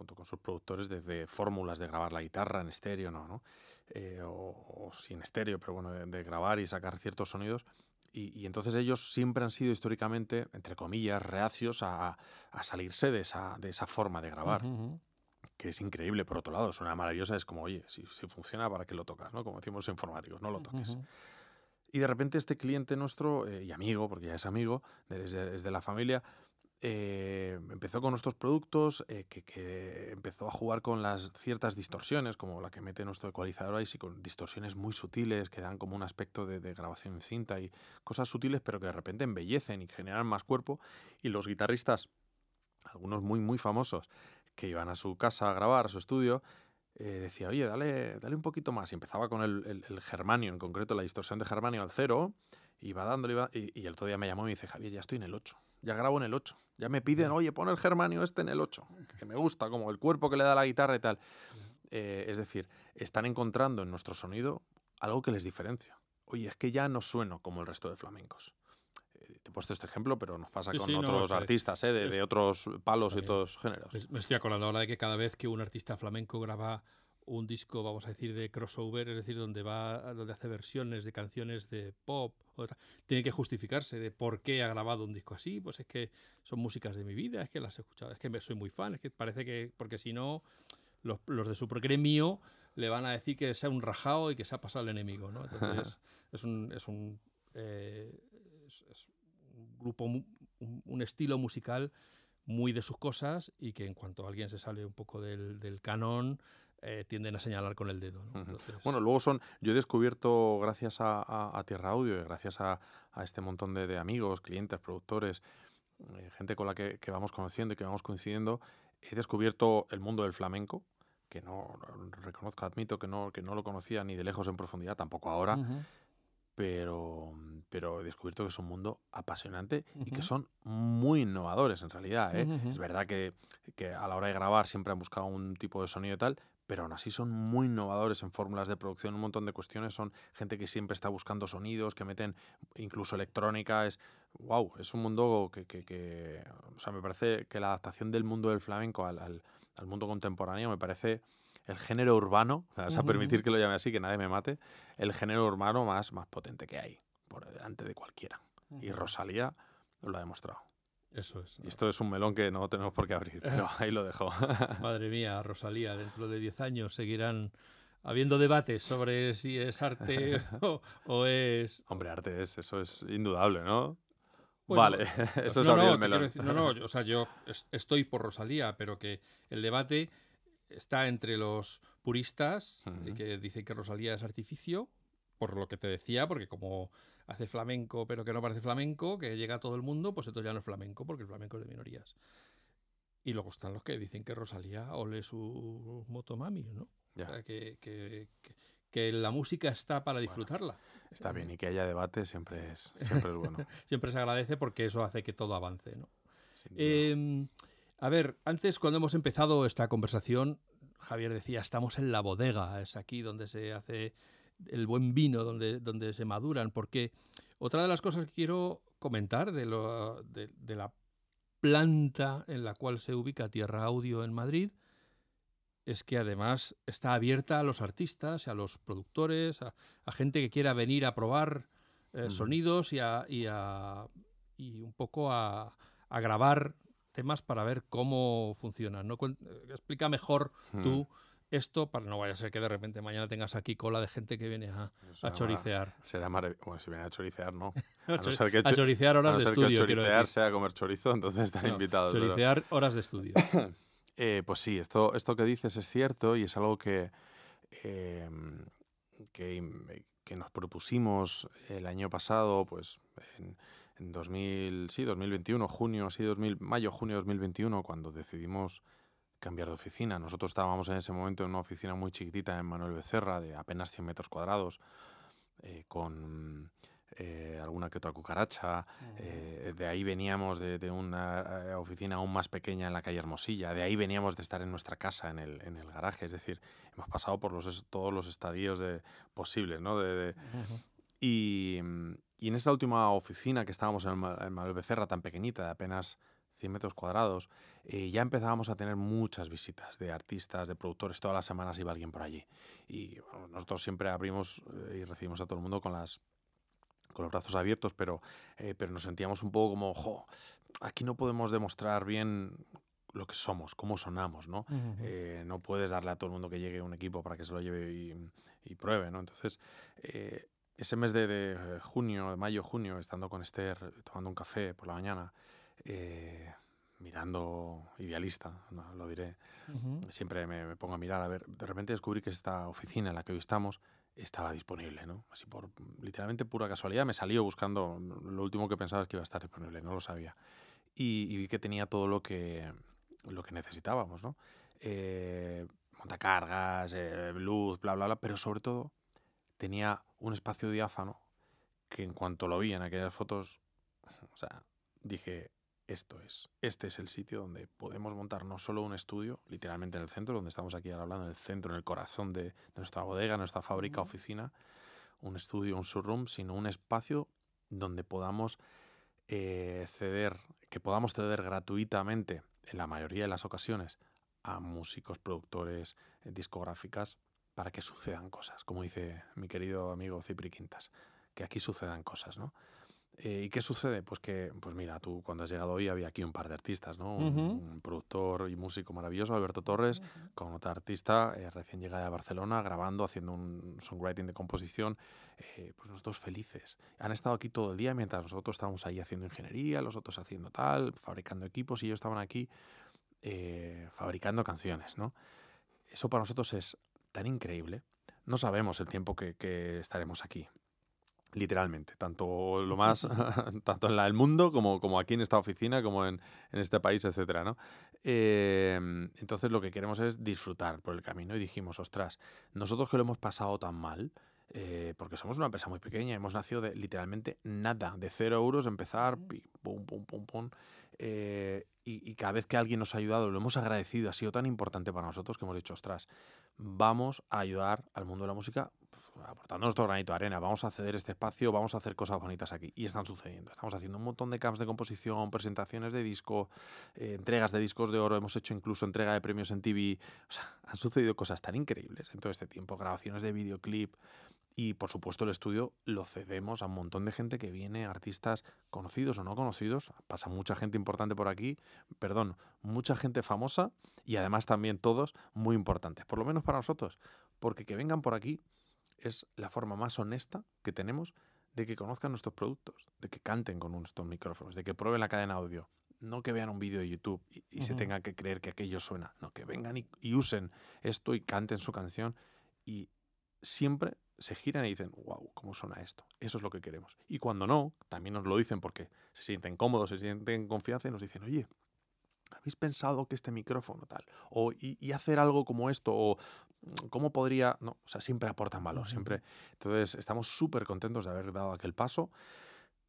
junto con sus productores, desde fórmulas de grabar la guitarra en estéreo, no, ¿no? Eh, o, sin estéreo, pero bueno, de, grabar y sacar ciertos sonidos. Y, entonces ellos siempre han sido históricamente, entre comillas, reacios a, salirse de esa, de esa forma de grabar. Que es increíble, por otro lado, suena maravillosa. Es como, oye, si, si funciona, ¿para qué lo tocas? ¿no? Como decimos los informáticos, no lo toques. Y de repente este cliente nuestro, eh, y amigo, porque ya es amigo, es de, la familia, eh, empezó con nuestros productos, eh, que, empezó a jugar con las ciertas distorsiones, como la que mete nuestro ecualizador y con distorsiones muy sutiles que dan como un aspecto de, grabación en cinta y cosas sutiles, pero que de repente embellecen y generan más cuerpo. Y los guitarristas, algunos muy, muy famosos, que iban a su casa a grabar, a su estudio, eh, decía, oye, dale, dale un poquito más. Y empezaba con el, el, germanio, en concreto la distorsión de germanio al cero, iba dándole, y, y el otro día me llamó y me dice, Javier, ya estoy en el 8 ya grabo en el 8. Ya me piden, oye, pon el germanio este en el 8, que me gusta, como el cuerpo que le da la guitarra y tal. Eh, es decir, están encontrando en nuestro sonido algo que les diferencia. Oye, es que ya no sueno como el resto de flamencos. Eh, te he puesto este ejemplo, pero nos pasa con otros artistas ¿eh? de, otros palos y otros géneros. Me estoy acordando ahora de que cada vez que un artista flamenco graba un disco, vamos a decir, de crossover, es decir, donde va, donde hace versiones de canciones de pop, tiene que justificarse de por qué ha grabado un disco así, pues es que son músicas de mi vida, es que las he escuchado, es que soy muy fan, es que parece que, porque si no, los, los de su gremio le van a decir que sea un rajado y que se ha pasado el enemigo, ¿no? Entonces, es un, es un, eh, es, un grupo, un, un estilo musical muy de sus cosas y que en cuanto alguien se sale un poco del, del canon, eh, tienden a señalar con el dedo. Bueno, luego son, yo he descubierto gracias a, Tierra Audio y gracias a, este montón de, amigos, clientes, productores, eh, gente con la que, vamos conociendo y que vamos coincidiendo, he descubierto el mundo del flamenco, que no, reconozco, admito que no, que no lo conocía ni de lejos en profundidad, tampoco ahora. Pero, pero he descubierto que es un mundo apasionante y que son muy innovadores en realidad. ¿eh? Es verdad que, que, a la hora de grabar siempre han buscado un tipo de sonido y tal, pero aún así son muy innovadores en fórmulas de producción, un montón de cuestiones, son gente que siempre está buscando sonidos, que meten incluso electrónica, es wow, es un mundo que, que, o sea, me parece que la adaptación del mundo del flamenco al, al, mundo contemporáneo me parece el género urbano, o sea, a permitir que lo llame así, que nadie me mate, el género urbano más, más potente que hay, por delante de cualquiera. Y Rosalía lo ha demostrado. Eso es. Y esto es un melón que no tenemos por qué abrir, pero ahí lo dejo. Madre mía, Rosalía, dentro de 10 años seguirán habiendo debates sobre si es arte o, es... Hombre, arte es, eso es indudable, ¿no? vale, eso es no, el melón. no, no, o sea, yo estoy por Rosalía, pero que el debate está entre los puristas, que dicen que Rosalía es artificio, por lo que te decía, porque como hace flamenco pero que no parece flamenco, que llega a todo el mundo, pues entonces ya no es flamenco porque el flamenco es de minorías. Y luego están los que dicen que Rosalía ole su motomami, ¿no? O sea, que, que, que, la música está para disfrutarla. está bien, y que haya debate siempre es, siempre es bueno. siempre se agradece porque eso hace que todo avance, ¿no? Em, a ver, antes cuando hemos empezado esta conversación, Javier decía, estamos en la bodega, es aquí donde se hace el buen vino donde, donde se maduran, porque otra de las cosas que quiero comentar de, lo, de, la planta en la cual se ubica Tierra Audio en Madrid es que además está abierta a los artistas, a los productores, a, gente que quiera venir a probar eh, sonidos y, a, y, a, y, un poco a, a, grabar temas para ver cómo funcionan. ¿no? Explica mejor tú esto para no vaya a ser que de repente mañana tengas aquí cola de gente que viene a, a choricear. Será maravilloso. Bueno, si viene a choricear, no. A, no ser que a choricear horas de estudio. Que choricear sea comer chorizo, entonces están invitados. Choricear horas de estudio. eh, pues sí, esto, esto que dices es cierto y es algo que, em, que, que, nos propusimos el año pasado, pues en, en 2000, sí, 2021, junio, así 2000, mayo, junio de 2021, cuando decidimos cambiar de oficina. Nosotros estábamos en ese momento en una oficina muy chiquitita en Manuel Becerra, de apenas 100 metros cuadrados, eh, con eh, alguna que otra cucaracha. Eh, de ahí veníamos de, una oficina aún más pequeña en la calle Hermosilla. De ahí veníamos de estar en nuestra casa, en el, en el garaje. Es decir, hemos pasado por los, todos los estadios de, posibles. ¿no? De, y, y, en esta última oficina que estábamos en, en Manuel Becerra, tan pequeñita, de apenas 100 metros cuadrados, eh, ya empezábamos a tener muchas visitas de artistas, de productores, todas las semanas iba alguien por allí. Y nosotros siempre abrimos eh, y recibimos a todo el mundo con las con los brazos abiertos, pero, eh, pero nos sentíamos un poco como, jo, aquí no podemos demostrar bien lo que somos, cómo sonamos, ¿no? no puedes darle a todo el mundo que llegue un equipo para que se lo lleve y, pruebe, ¿no? Entonces, ese mes de, de, junio, de mayo, junio, estando con Esther, tomando un café por la mañana, eh, mirando idealista, no, lo diré. Siempre me, pongo a mirar, a ver, de repente descubrí que esta oficina en la que hoy estamos estaba disponible, ¿no? Así por literalmente pura casualidad me salió buscando, lo último que pensaba es que iba a estar disponible, no lo sabía. Y, vi que tenía todo lo que, lo que necesitábamos, ¿no? Eh, montacargas, eh, luz, bla, bla, bla, pero sobre todo tenía un espacio diáfano que en cuanto lo vi en aquellas fotos, o sea, dije, esto es, este es el sitio donde podemos montar no solo un estudio, literalmente en el centro, donde estamos aquí ahora hablando, en el centro, en el corazón de, nuestra bodega, nuestra fábrica, oficina, un estudio, un showroom, sino un espacio donde podamos eh, ceder, que podamos ceder gratuitamente, en la mayoría de las ocasiones, a músicos, productores, eh, discográficas, para que sucedan cosas, como dice mi querido amigo Cipri Quintas, que aquí sucedan cosas, ¿no? Eh, ¿Y qué sucede? Pues que, pues mira, tú cuando has llegado hoy había aquí un par de artistas, ¿no? Un, productor y músico maravilloso, Alberto Torres, con otra artista eh, recién llegada de Barcelona, grabando, haciendo un songwriting de composición. Eh, pues nosotros felices. Han estado aquí todo el día mientras nosotros estábamos ahí haciendo ingeniería, los otros haciendo tal, fabricando equipos y ellos estaban aquí fabricando canciones, ¿no? Eso para nosotros es tan increíble. No sabemos el tiempo que estaremos aquí literalmente, tanto lo más, tanto en la, el mundo como, como aquí en esta oficina, como en, en este país, etcétera, ¿no? Em, entonces lo que queremos es disfrutar por el camino y dijimos, ostras, nosotros que lo hemos pasado tan mal, eh, porque somos una empresa muy pequeña, hemos nacido de literalmente nada, de cero euros, empezar, pum, pum, pum, pum, eh, y, y, cada vez que alguien nos ha ayudado, lo hemos agradecido, ha sido tan importante para nosotros que hemos dicho, ostras, vamos a ayudar al mundo de la música aportando nuestro granito de arena, vamos a ceder este espacio, vamos a hacer cosas bonitas aquí. Y están sucediendo. Estamos haciendo un montón de camps de composición, presentaciones de disco, eh, entregas de discos de oro, hemos hecho incluso entrega de premios en TV. O sea, han sucedido cosas tan increíbles en todo este tiempo, grabaciones de videoclip. Y por supuesto el estudio lo cedemos a un montón de gente que viene, artistas conocidos o no conocidos. Pasa mucha gente importante por aquí, perdón, mucha gente famosa y además también todos muy importantes, por lo menos para nosotros. Porque que vengan por aquí es la forma más honesta que tenemos de que conozcan nuestros productos, de que canten con nuestros micrófonos, de que prueben la cadena audio. No que vean un vídeo de YouTube y, se tengan que creer que aquello suena. No, que vengan y, usen esto y canten su canción y siempre se giran y dicen, wow, ¿cómo suena esto? Eso es lo que queremos. Y cuando no, también nos lo dicen porque se sienten cómodos, se sienten confianza y nos dicen, oye, ¿habéis pensado que este micrófono tal? O y, hacer algo como esto, o cómo podría. No, o sea, siempre aportan valor, siempre. Entonces, estamos súper contentos de haber dado aquel paso.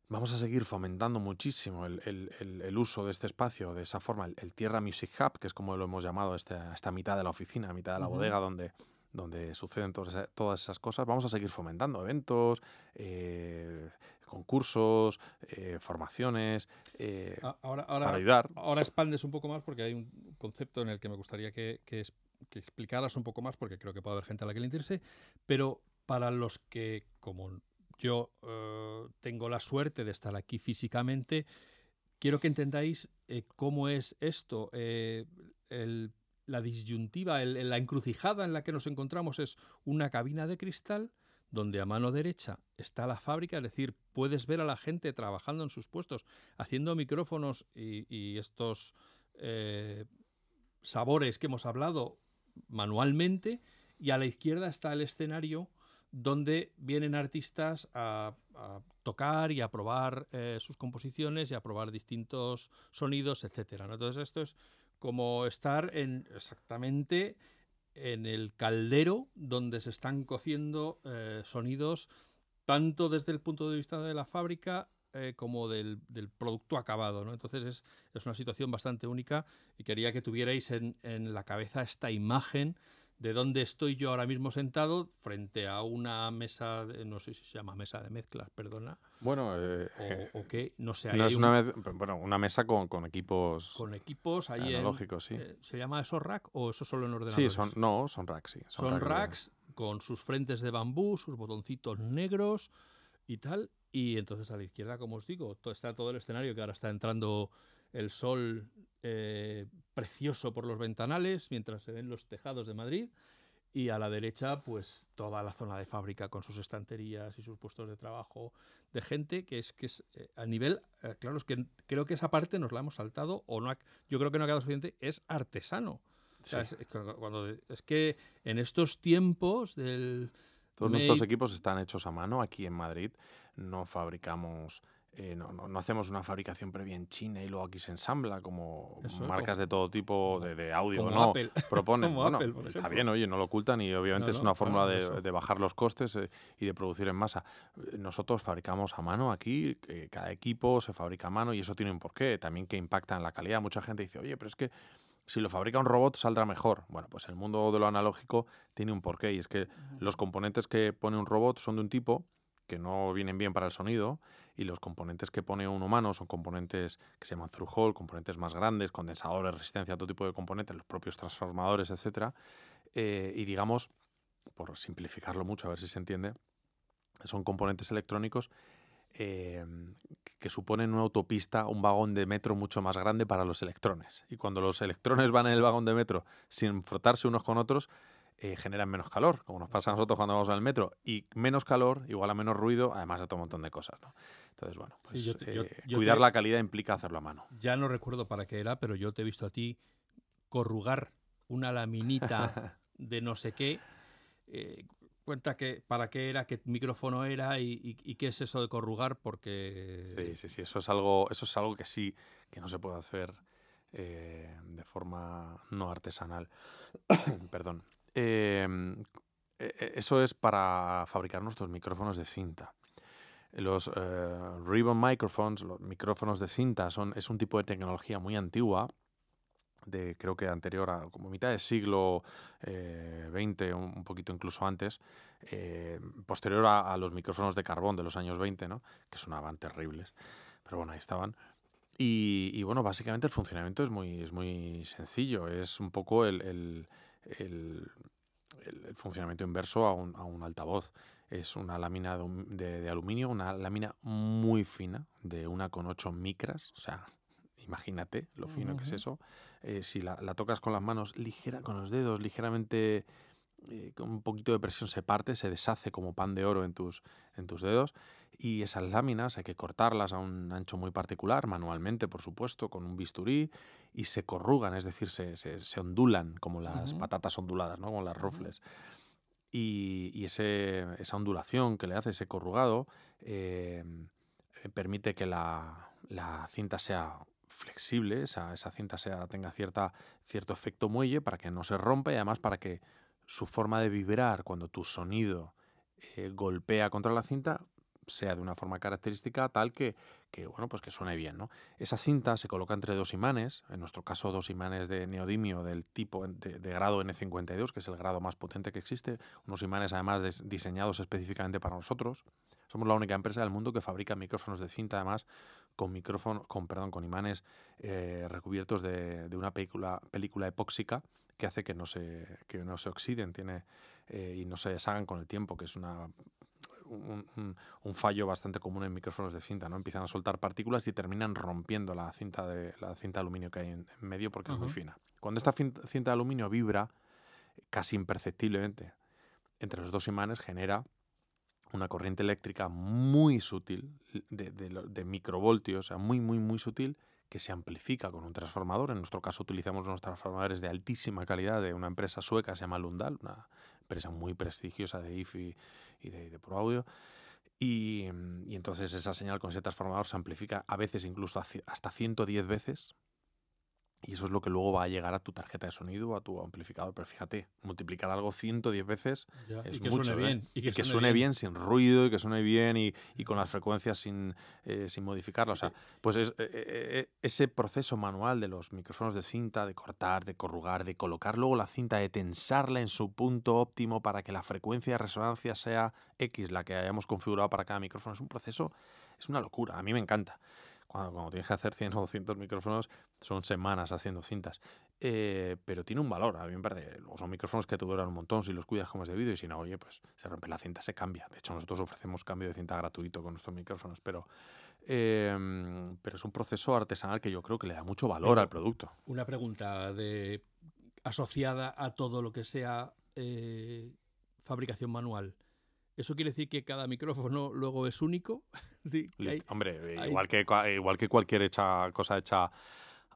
Vamos a seguir fomentando muchísimo el, uso de este espacio, de esa forma, el, Tierra Music Hub, que es como lo hemos llamado esta, esta mitad de la oficina, mitad de la bodega, donde, donde suceden todas, todas, esas cosas. Vamos a seguir fomentando eventos, eh, concursos, eh, formaciones, eh, ahora, ahora, para ayudar. Ahora expandes un poco más porque hay un concepto en el que me gustaría que, que, explicaras un poco más porque creo que puede haber gente a la que le interese, pero para los que, como yo eh, tengo la suerte de estar aquí físicamente, quiero que entendáis cómo es esto. la disyuntiva, la encrucijada en la que nos encontramos es una cabina de cristal donde a mano derecha está la fábrica, es decir, puedes ver a la gente trabajando en sus puestos, haciendo micrófonos y, estos eh, sabores que hemos hablado manualmente, y a la izquierda está el escenario donde vienen artistas a, tocar y a probar eh, sus composiciones y a probar distintos sonidos, etc. Entonces esto es como estar en exactamente en el caldero donde se están cociendo eh, sonidos tanto desde el punto de vista de la fábrica eh, como del, producto acabado. ¿no? Entonces es, es, una situación bastante única y quería que tuvierais en, en la cabeza esta imagen de dónde estoy yo ahora mismo sentado frente a una mesa, no sé si se llama mesa de mezclas, perdona. Bueno, eh, o, qué, no sé. No es una, bueno, una mesa con, con, equipos. Con equipos ahí analógicos, sí. Eh, ¿Se llama eso rack o eso solo en ordenadores? Sí, son, no, son racks, sí. Son, racks con sus frentes de bambú, sus botoncitos negros y tal. Y entonces a la izquierda, como os digo, está todo el escenario que ahora está entrando el sol eh, precioso por los ventanales mientras se ven los tejados de Madrid. y a la derecha, pues toda la zona de fábrica con sus estanterías y sus puestos de trabajo de gente que es que es eh, a nivel, eh, claro, es que creo que esa parte nos la hemos saltado o no, yo creo que no ha quedado suficiente, es artesano. es, cuando, es que en estos tiempos del... Todos nuestros equipos están hechos a mano aquí en Madrid. No fabricamos eh, no, no, hacemos una fabricación previa en China y luego aquí se ensambla como marcas de todo tipo de, audio. Como no, Apple. proponen. bueno, está bien, oye, no lo ocultan y obviamente es una fórmula de, bajar los costes eh, y de producir en masa. Nosotros fabricamos a mano aquí, cada equipo se fabrica a mano y eso tiene un porqué, también que impacta en la calidad. Mucha gente dice, oye, pero es que si lo fabrica un robot saldrá mejor. Bueno, pues el mundo de lo analógico tiene un porqué y es que los componentes que pone un robot son de un tipo que no vienen bien para el sonido y los componentes que pone un humano son componentes que se llaman through-hole, componentes más grandes, condensadores, resistencia, todo tipo de componentes, los propios transformadores, etc. Eh, y digamos, por simplificarlo mucho, a ver si se entiende, son componentes electrónicos eh, que suponen una autopista, un vagón de metro mucho más grande para los electrones. Y cuando los electrones van en el vagón de metro sin frotarse unos con otros, eh, generan menos calor, como nos pasa a nosotros cuando vamos al metro, y menos calor igual a menos ruido, además de otro montón de cosas. Entonces, bueno, pues, eh, cuidar la calidad implica hacerlo a mano. Ya no recuerdo para qué era, pero yo te he visto a ti corrugar una laminita de no sé qué. Eh, cuenta que para qué era, qué micrófono era y, qué es eso de corrugar, porque... Sí, sí, sí, eso es algo, eso es algo que sí, que no se puede hacer de forma no artesanal. Perdón. Em, e, e, eso es para fabricar nuestros micrófonos de cinta. Los eh, ribbon microphones, los micrófonos de cinta, son, es un tipo de tecnología muy antigua, de creo que anterior a como mitad del siglo XX, eh, un, poquito incluso antes, eh, posterior a, los micrófonos de carbón de los años 20, ¿no? que sonaban terribles, pero bueno, ahí estaban. Y, bueno, básicamente el funcionamiento es muy, es muy sencillo, es un poco el el, funcionamiento inverso a un, a un, altavoz. Es una lámina de, aluminio, una lámina muy fina, de una con 8 micras, o sea, imagínate lo fino que es eso. Eh, si la, la, tocas con las manos ligera, con los dedos, ligeramente eh, con un poquito de presión se parte, se deshace como pan de oro en tus, en tus dedos y esas láminas hay que cortarlas a un ancho muy particular, manualmente por supuesto, con un bisturí y se corrugan, es decir, se, se, ondulan como las patatas onduladas, ¿no? como las rufles. Y, y ese, esa ondulación que le hace ese corrugado eh, permite que la, la cinta sea flexible, esa, esa cinta sea, tenga cierta, cierto efecto muelle para que no se rompa y además para que su forma de vibrar cuando tu sonido eh, golpea contra la cinta sea de una forma característica tal que, bueno, pues que suene bien. ¿no? Esa cinta se coloca entre dos imanes, en nuestro caso dos imanes de neodimio del tipo de, grado N52, que es el grado más potente que existe, unos imanes además diseñados específicamente para nosotros. Somos la única empresa del mundo que fabrica micrófonos de cinta además con micrófono, con, perdón, con imanes eh, recubiertos de, de, una película, película epóxica que hace que no se, que no se oxiden tiene, eh, y no se deshagan con el tiempo, que es una, un, un, fallo bastante común en micrófonos de cinta. ¿no? Empiezan a soltar partículas y terminan rompiendo la cinta de, la cinta de aluminio que hay en, medio porque es muy fina. Cuando esta cinta de aluminio vibra casi imperceptiblemente entre los dos imanes, genera una corriente eléctrica muy sutil, de, microvoltios, o sea, muy, muy, muy sutil, que se amplifica con un transformador. En nuestro caso utilizamos unos transformadores de altísima calidad de una empresa sueca, se llama Lundal, una empresa muy prestigiosa de IF y, de, Pro Audio. Y, entonces esa señal con ese transformador se amplifica a veces incluso hasta 110 veces y eso es lo que luego va a llegar a tu tarjeta de sonido a tu amplificador. Pero fíjate, multiplicar algo 110 veces es y que mucho. Suene ¿eh? bien, y que, suene, bien. sin ruido, y que suene bien y, y con las frecuencias sin, eh, sin modificarla. O sea, pues es, eh, ese proceso manual de los micrófonos de cinta, de cortar, de corrugar, de colocar luego la cinta, de tensarla en su punto óptimo para que la frecuencia de resonancia sea X, la que hayamos configurado para cada micrófono, es un proceso, es una locura. A mí me encanta cuando, tienes que hacer 100 o 200 micrófonos, son semanas haciendo cintas. Eh, pero tiene un valor, a mí me parece. Son micrófonos que te duran un montón si los cuidas como es debido y si no, oye, pues se rompe la cinta, se cambia. De hecho, nosotros ofrecemos cambio de cinta gratuito con nuestros micrófonos, pero, em, pero es un proceso artesanal que yo creo que le da mucho valor al producto. Una pregunta de asociada a todo lo que sea eh, fabricación manual. ¿Eso quiere decir que cada micrófono luego es único? Hombre, igual, que, igual que cualquier hecha, cosa hecha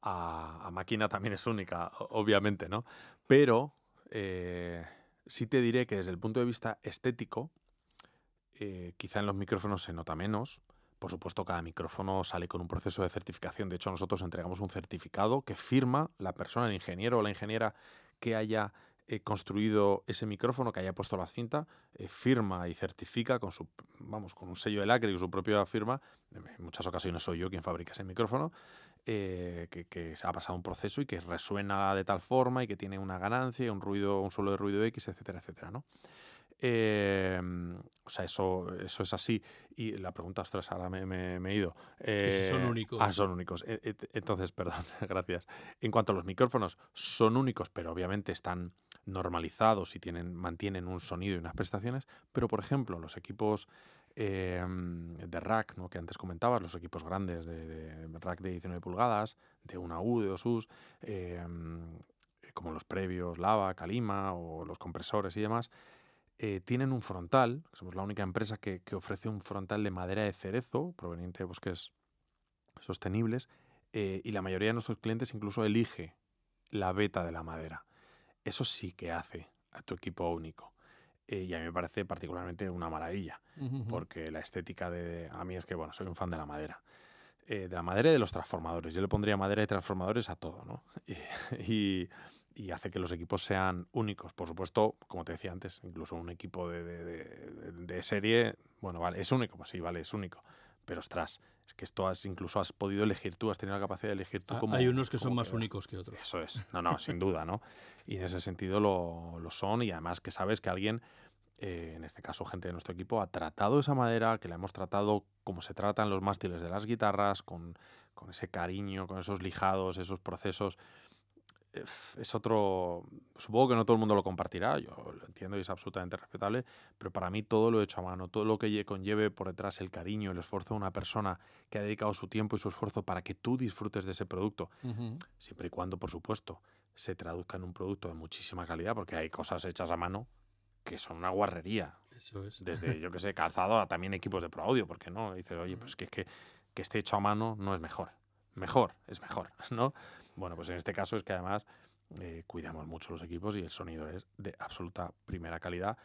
a, máquina también es única, obviamente, ¿no? Pero eh, sí te diré que desde el punto de vista estético, eh, quizá en los micrófonos se nota menos. Por supuesto, cada micrófono sale con un proceso de certificación. De hecho, nosotros entregamos un certificado que firma la persona, el ingeniero o la ingeniera que haya eh, construido ese micrófono, que haya puesto la cinta, eh, firma y certifica con su, vamos, con un sello de lacre y su propia firma. En muchas ocasiones soy yo quien fabrica ese micrófono, eh, que, se ha pasado un proceso y que resuena de tal forma y que tiene una ganancia, un ruido, un suelo de ruido X, etcétera, etcétera, ¿no? Em, o sea, eso, eso es así. Y la pregunta, ostras, ahora me, he ido. son únicos. Ah, son únicos. E, e, entonces, perdón, gracias. En cuanto a los micrófonos, son únicos, pero obviamente están normalizados y tienen, mantienen un sonido y unas prestaciones, pero por ejemplo los equipos em, de rack, ¿no? que antes comentabas, los equipos grandes de, rack de 19 pulgadas, de una U, de dos U's, em, como los previos Lava, Kalima o los compresores y demás, eh, tienen un frontal, somos la única empresa que, que, ofrece un frontal de madera de cerezo proveniente de bosques sostenibles eh, y la mayoría de nuestros clientes incluso elige la beta de la madera eso sí que hace a tu equipo único. Eh, y a mí me parece particularmente una maravilla, porque la estética de... A mí es que, bueno, soy un fan de la madera. Eh, de la madera y de los transformadores. Yo le pondría madera y transformadores a todo, ¿no? Y, y, hace que los equipos sean únicos. Por supuesto, como te decía antes, incluso un equipo de, de, de serie, bueno, vale, es único, pues sí, vale, es único. Pero ostras, es que esto has incluso has podido elegir tú, has tenido la capacidad de elegir tú ah, como. Hay unos que son más únicos que otros. Eso es. No, no, sin duda, ¿no? Y en ese sentido lo, lo son, y además que sabes que alguien, eh, en este caso gente de nuestro equipo, ha tratado esa madera, que la hemos tratado como se tratan los mástiles de las guitarras, con, con ese cariño, con esos lijados, esos procesos es otro. Supongo que no todo el mundo lo compartirá, yo lo entiendo y es absolutamente respetable, pero para mí todo lo he hecho a mano, todo lo que conlleve por detrás el cariño, el esfuerzo de una persona que ha dedicado su tiempo y su esfuerzo para que tú disfrutes de ese producto, siempre y cuando, por supuesto, se traduzca en un producto de muchísima calidad, porque hay cosas hechas a mano que son una guarrería. Eso es. Desde, yo que sé, calzado a también equipos de pro audio, porque no, dices, oye, pues que que, que esté hecho a mano no es mejor. Mejor, es mejor, ¿no? Bueno, pues en este caso es que además eh, cuidamos mucho los equipos y el sonido es de absoluta primera calidad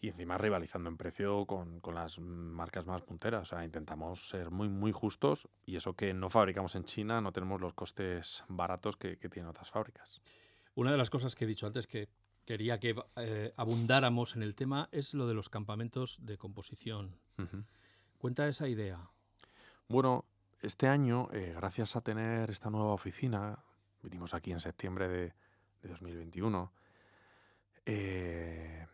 y encima rivalizando en precio con, las marcas más punteras. O sea, intentamos ser muy, muy justos y eso que no fabricamos en China, no tenemos los costes baratos que, tienen otras fábricas. Una de las cosas que he dicho antes que quería que eh, abundáramos en el tema es lo de los campamentos de composición. Cuenta esa idea. Bueno, este año, eh, gracias a tener esta nueva oficina, Vinimos aquí en septiembre de, 2021. Eh,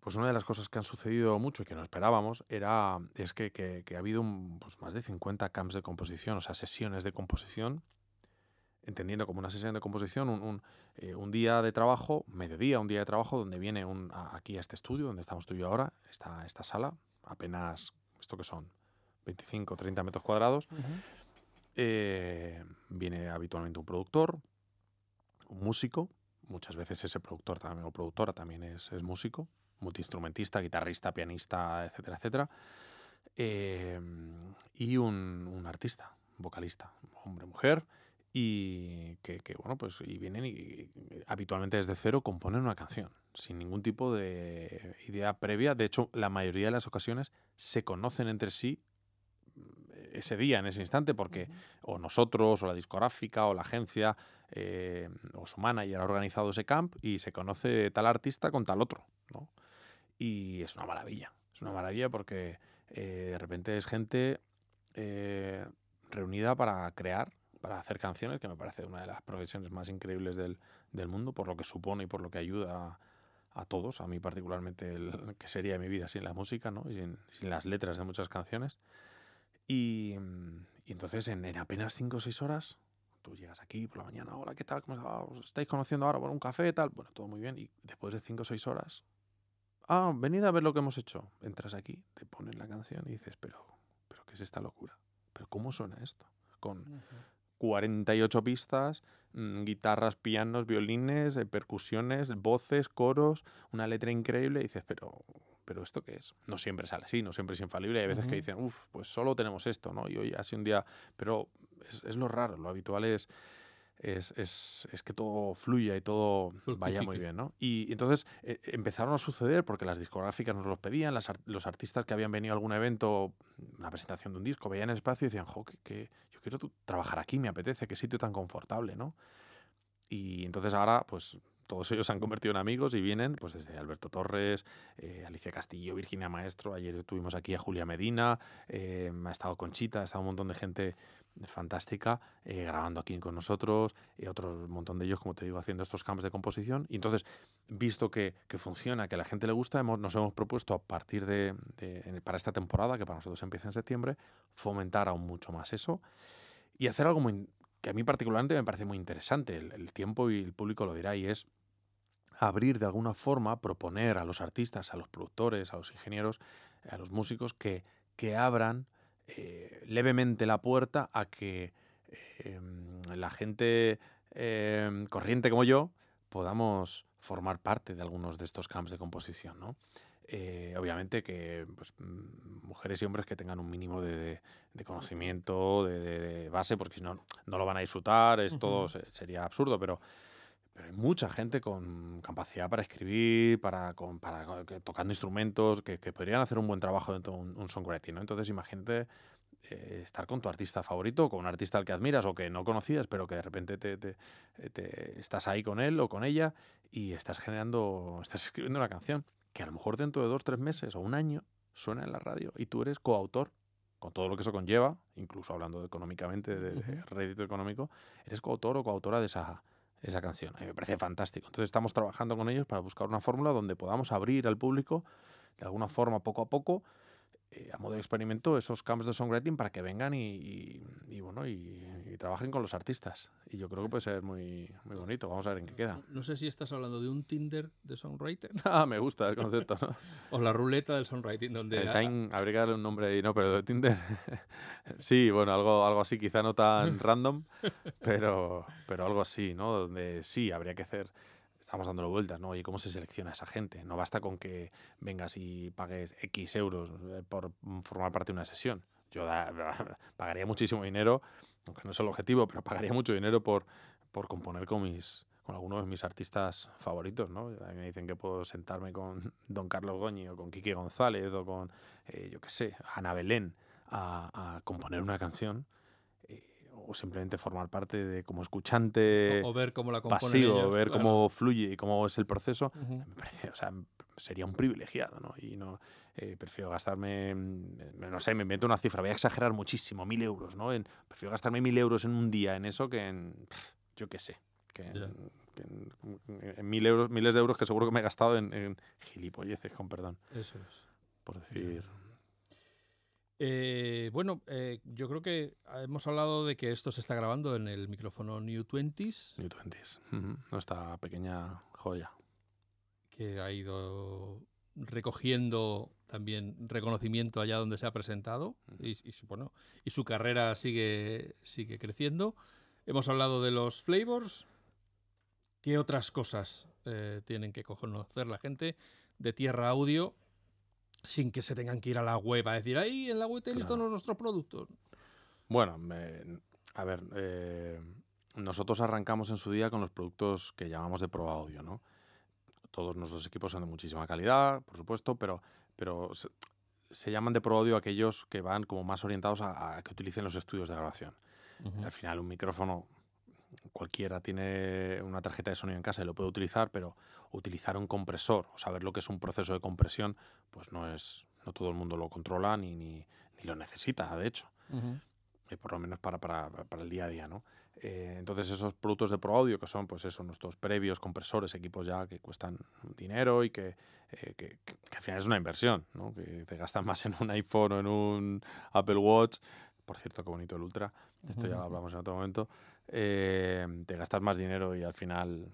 pues una de las cosas que han sucedido mucho y que no esperábamos era, es que, ha habido pues más de 50 camps de composición, o sea, sesiones de composición, entendiendo como una sesión de composición, eh, un, día de trabajo, mediodía, un día de trabajo, donde viene un, aquí a este estudio, donde estamos tú y yo ahora, esta, esta sala, apenas, ¿esto que son? 25, 30 metros cuadrados. Eh, viene habitualmente un productor, un músico, muchas veces ese productor también, o productora también es, músico, multiinstrumentista, guitarrista, pianista, etcétera, etcétera, eh, y un, artista, vocalista, hombre, mujer, y que, bueno, pues y vienen y, habitualmente desde cero componen una canción, sin ningún tipo de idea previa. De hecho, la mayoría de las ocasiones se conocen entre sí ese día, en ese instante, porque o nosotros, o la discográfica, o la agencia, eh, o su manager ha organizado ese camp y se conoce tal artista con tal otro, ¿no? Y es una maravilla, es una maravilla porque eh, de repente es gente eh, reunida para crear, para hacer canciones, que me parece una de las profesiones más increíbles del, mundo, por lo que supone y por lo que ayuda a, todos, a mí particularmente, el, que sería mi vida sin la música, ¿no? Y sin, sin las letras de muchas canciones. Y, entonces en, apenas 5 o 6 horas, tú llegas aquí por la mañana, hola, ¿qué tal? ¿Cómo ¿Os estáis conociendo ahora? Bueno, un café, tal. Bueno, todo muy bien. Y después de 5 o 6 horas, ah, venid a ver lo que hemos hecho. Entras aquí, te pones la canción y dices, pero, pero ¿qué es esta locura? ¿Pero cómo suena esto? Con 48 pistas, mm, guitarras, pianos, violines, eh, percusiones, voces, coros, una letra increíble. Y dices, pero, pero ¿esto qué es? No siempre sale así, no siempre es infalible. Hay veces que dicen, uff, pues solo tenemos esto, ¿no? Y hoy hace un día. Pero es, es lo raro, lo habitual es es, es, es, que todo fluya y todo vaya muy bien, ¿no? Y, entonces eh, empezaron a suceder porque las discográficas nos los pedían, las, los artistas que habían venido a algún evento, una presentación de un disco, veían el espacio y decían, jo, que, yo quiero trabajar aquí, me apetece, qué sitio tan confortable, ¿no? Y entonces ahora, pues todos ellos se han convertido en amigos y vienen, pues desde Alberto Torres, eh, Alicia Castillo, Virginia Maestro, ayer tuvimos aquí a Julia Medina, eh, ha estado Conchita, ha estado un montón de gente fantástica, eh, grabando aquí con nosotros, y otro montón de ellos, como te digo, haciendo estos camps de composición. Y entonces, visto que, funciona, que a la gente le gusta, hemos, nos hemos propuesto a partir de, para esta temporada, que para nosotros empieza en septiembre, fomentar aún mucho más eso y hacer algo que a mí particularmente me parece muy interesante, el, tiempo y el público lo dirá, y es abrir de alguna forma, proponer a los artistas, a los productores, a los ingenieros, a los músicos que, que abran eh, levemente la puerta a que em, la gente em, corriente como yo podamos formar parte de algunos de estos camps de composición, ¿no? Eh, obviamente que pues, mm, mujeres y hombres que tengan un mínimo de, conocimiento, de, base, porque si no, no lo van a disfrutar, es todo, sería absurdo, pero pero hay mucha gente con capacidad para escribir, para, para tocando instrumentos, que, podrían hacer un buen trabajo dentro de un, songwriting, ¿no? Entonces imagínate eh, estar con tu artista favorito, con un artista al que admiras o que no conocías, pero que de repente te, te, estás ahí con él o con ella y estás generando, estás escribiendo una canción que a lo mejor dentro de dos, tres meses o un año suena en la radio y tú eres coautor con todo lo que eso conlleva, incluso hablando económicamente, de, de rédito económico, eres coautor o coautora de esa esa canción. A mí me parece fantástico. Entonces estamos trabajando con ellos para buscar una fórmula donde podamos abrir al público de alguna forma poco a poco eh, a modo de experimento esos camps de songwriting para que vengan y, bueno y, trabajen con los artistas. Y yo creo que puede ser muy muy bonito. Vamos a ver en qué queda. no sé si estás hablando de un Tinder de songwriting ah me gusta el concepto o la ruleta del songwriting donde el time, habría que darle un nombre ahí no pero de Tinder sí bueno algo algo así quizá no tan random pero pero algo así no donde sí habría que hacer estamos dándole vueltas, ¿no? ¿Y cómo se selecciona esa gente? No basta con que vengas y pagues X euros eh, por formar parte de una sesión. Yo pagaría muchísimo dinero, aunque no es el objetivo, pero pagaría mucho dinero por, por componer con mis con algunos de mis artistas favoritos, ¿no? A mí me dicen que puedo sentarme con Don Carlos Goñi o con Quique González o con, eh, yo qué sé, Ana Belén a, a componer una canción o simplemente formar parte de como escuchante o, ver cómo la pasivo, ver cómo fluye y cómo es el proceso, me parece, o sea, sería un privilegiado, ¿no? Y no eh, prefiero gastarme, mm, no sé, me invento una cifra, voy a exagerar muchísimo, mil euros, ¿no? En, prefiero gastarme mil euros en un día en eso que en, yo qué sé, que en, mil euros, miles de euros que seguro que me he gastado en, en gilipolleces, con perdón. Eso es. Por decir... Eh, bueno, eh, yo creo que hemos hablado de que esto se está grabando en el micrófono New 20s. New 20s, nuestra pequeña joya. Que ha ido recogiendo también reconocimiento allá donde se ha presentado y, bueno, y su carrera sigue, sigue creciendo. Hemos hablado de los flavors. ¿Qué otras cosas eh, tienen que conocer la gente de Tierra Audio sin que se tengan que ir a la web a decir, ahí en la web tenéis todos nuestros productos. Bueno, a ver, eh, nosotros arrancamos en su día con los productos que llamamos de Pro Audio, ¿no? Todos nuestros equipos son de muchísima calidad, por supuesto, pero, pero se, llaman de Pro Audio aquellos que van como más orientados a, que utilicen los estudios de grabación. Al final, un micrófono cualquiera tiene una tarjeta de sonido en casa y lo puede utilizar, pero utilizar un compresor o saber lo que es un proceso de compresión, pues no es, no todo el mundo lo controla ni, ni, lo necesita, de hecho. y por lo menos para, para, para, el día a día, ¿no? Eh, entonces esos productos de Pro Audio, que son pues eso, nuestros previos compresores, equipos ya que cuestan dinero y que, eh, que, al final es una inversión, ¿no? que te gastan más en un iPhone o en un Apple Watch, por cierto, qué bonito el Ultra, esto ya lo hablamos en otro momento, eh, te gastas más dinero y al final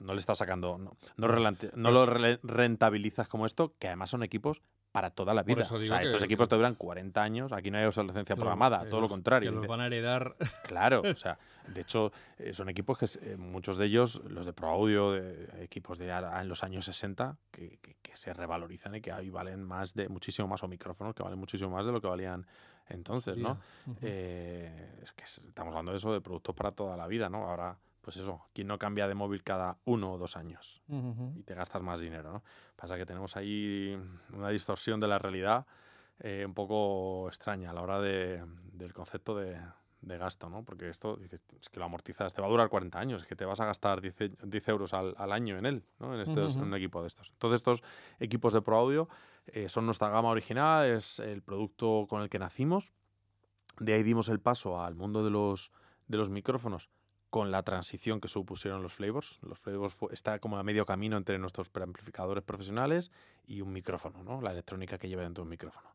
no, le estás sacando, no, no, lo rentabilizas como esto, que además son equipos para toda la vida. O sea, estos equipos te duran 40 años, aquí no hay obsolescencia programada, todo lo contrario. Que los van a heredar. Claro, o sea, de hecho, eh, son equipos que eh, muchos de ellos, los de Pro Audio, de equipos de en los años 60, que, se revalorizan y que ahí valen más de muchísimo más, o micrófonos que valen muchísimo más de lo que valían entonces, ¿no? Eh, es que estamos hablando de eso, de productos para toda la vida, ¿no? Ahora pues eso, quien no cambia de móvil cada uno o dos años y te gastas más dinero, ¿no? Pasa que tenemos ahí una distorsión de la realidad eh, un poco extraña a la hora de, del concepto de, de, gasto, ¿no? Porque esto, dices, es que lo amortizas, te va a durar 40 años, es que te vas a gastar 10, euros al, al, año en él, ¿no? En, estos, en un equipo de estos. Entonces estos equipos de Pro Audio eh, son nuestra gama original, es el producto con el que nacimos. De ahí dimos el paso al mundo de los, de los micrófonos con la transición que supusieron los flavors. Los flavors está como a medio camino entre nuestros preamplificadores profesionales y un micrófono, ¿no? la electrónica que lleva dentro de un micrófono.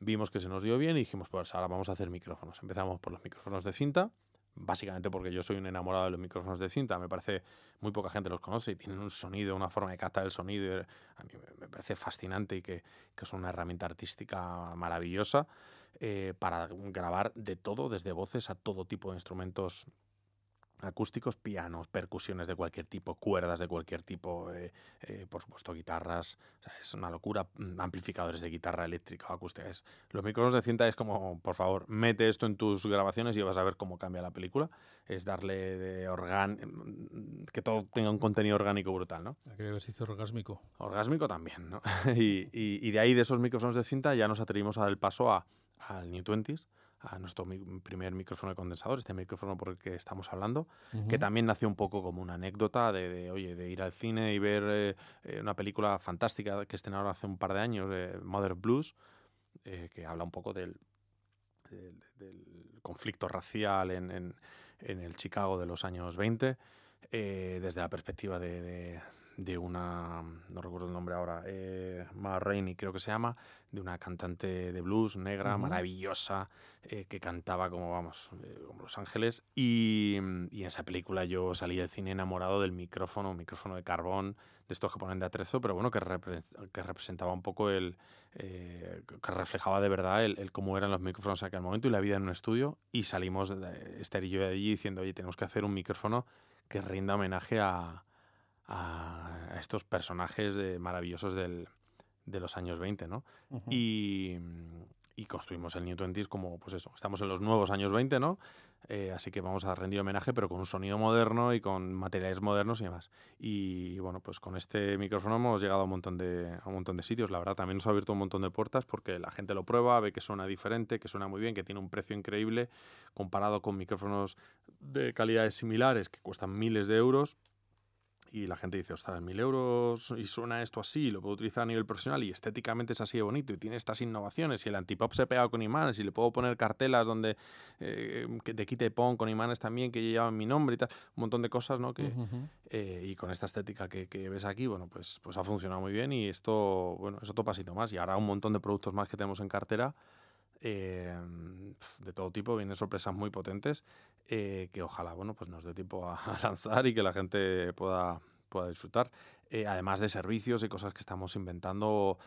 Vimos que se nos dio bien y dijimos, pues ahora vamos a hacer micrófonos. Empezamos por los micrófonos de cinta, básicamente porque yo soy un enamorado de los micrófonos de cinta, me parece muy poca gente los conoce y tienen un sonido, una forma de captar el sonido, a mí me parece fascinante y que, que es una herramienta artística maravillosa eh, para grabar de todo, desde voces a todo tipo de instrumentos acústicos, pianos, percusiones de cualquier tipo, cuerdas de cualquier tipo, eh, eh, por supuesto guitarras, es una locura, mm, amplificadores de guitarra eléctrica o acústica. los micrófonos de cinta es como, por favor, mete esto en tus grabaciones y vas a ver cómo cambia la película. Es darle de organ mm, que todo tenga un contenido orgánico brutal, ¿no? Creo que se hizo orgásmico. Orgásmico también, ¿no? y, y, de ahí, de esos micrófonos de cinta, ya nos atrevimos a dar el paso a, al New Twenties a nuestro primer micrófono de condensador, este micrófono por el que estamos hablando, que también nació un poco como una anécdota de, oye, de ir al cine y ver eh, eh, una película fantástica que estrenaron hace un par de años, eh, Mother Blues, que habla un poco del, del, conflicto racial en, en, en, el Chicago de los años 20, desde la perspectiva de de una, no recuerdo el nombre ahora, eh, Ma Rainey creo que se llama, de una cantante de blues negra, maravillosa, eh, que cantaba como, vamos, eh, como Los Ángeles. Y, y, en esa película yo salí del cine enamorado del micrófono, un micrófono de carbón, de estos que ponen de atrezo, pero bueno, que, que representaba un poco el, eh, que reflejaba de verdad el, cómo eran los micrófonos en aquel momento y la vida en un estudio. Y salimos, de, Esther y yo de allí diciendo, oye, tenemos que hacer un micrófono que rinda homenaje a a, estos personajes de, maravillosos del, de los años 20, ¿no? y, y, construimos el New Twenties como, pues eso, estamos en los nuevos años 20, ¿no? Eh, así que vamos a rendir homenaje, pero con un sonido moderno y con materiales modernos y demás. Y, bueno, pues con este micrófono hemos llegado a un, montón de, a un montón de sitios. La verdad, también nos ha abierto un montón de puertas porque la gente lo prueba, ve que suena diferente, que suena muy bien, que tiene un precio increíble comparado con micrófonos de calidades similares que cuestan miles de euros y la gente dice, ostras, mil euros y suena esto así, lo puedo utilizar a nivel profesional y estéticamente es así de bonito y tiene estas innovaciones y el antipop se pega con imanes y le puedo poner cartelas donde eh, de quite pon con imanes también que llevan mi nombre y tal, un montón de cosas, ¿no? Que, eh, y con esta estética que, que, ves aquí, bueno, pues, pues ha funcionado muy bien y esto, bueno, es otro pasito más y ahora un montón de productos más que tenemos en cartera. Eh, de todo tipo, vienen sorpresas muy potentes eh, que ojalá bueno, pues nos dé tiempo a, lanzar y que la gente pueda, pueda disfrutar. Eh, además de servicios y cosas que estamos inventando,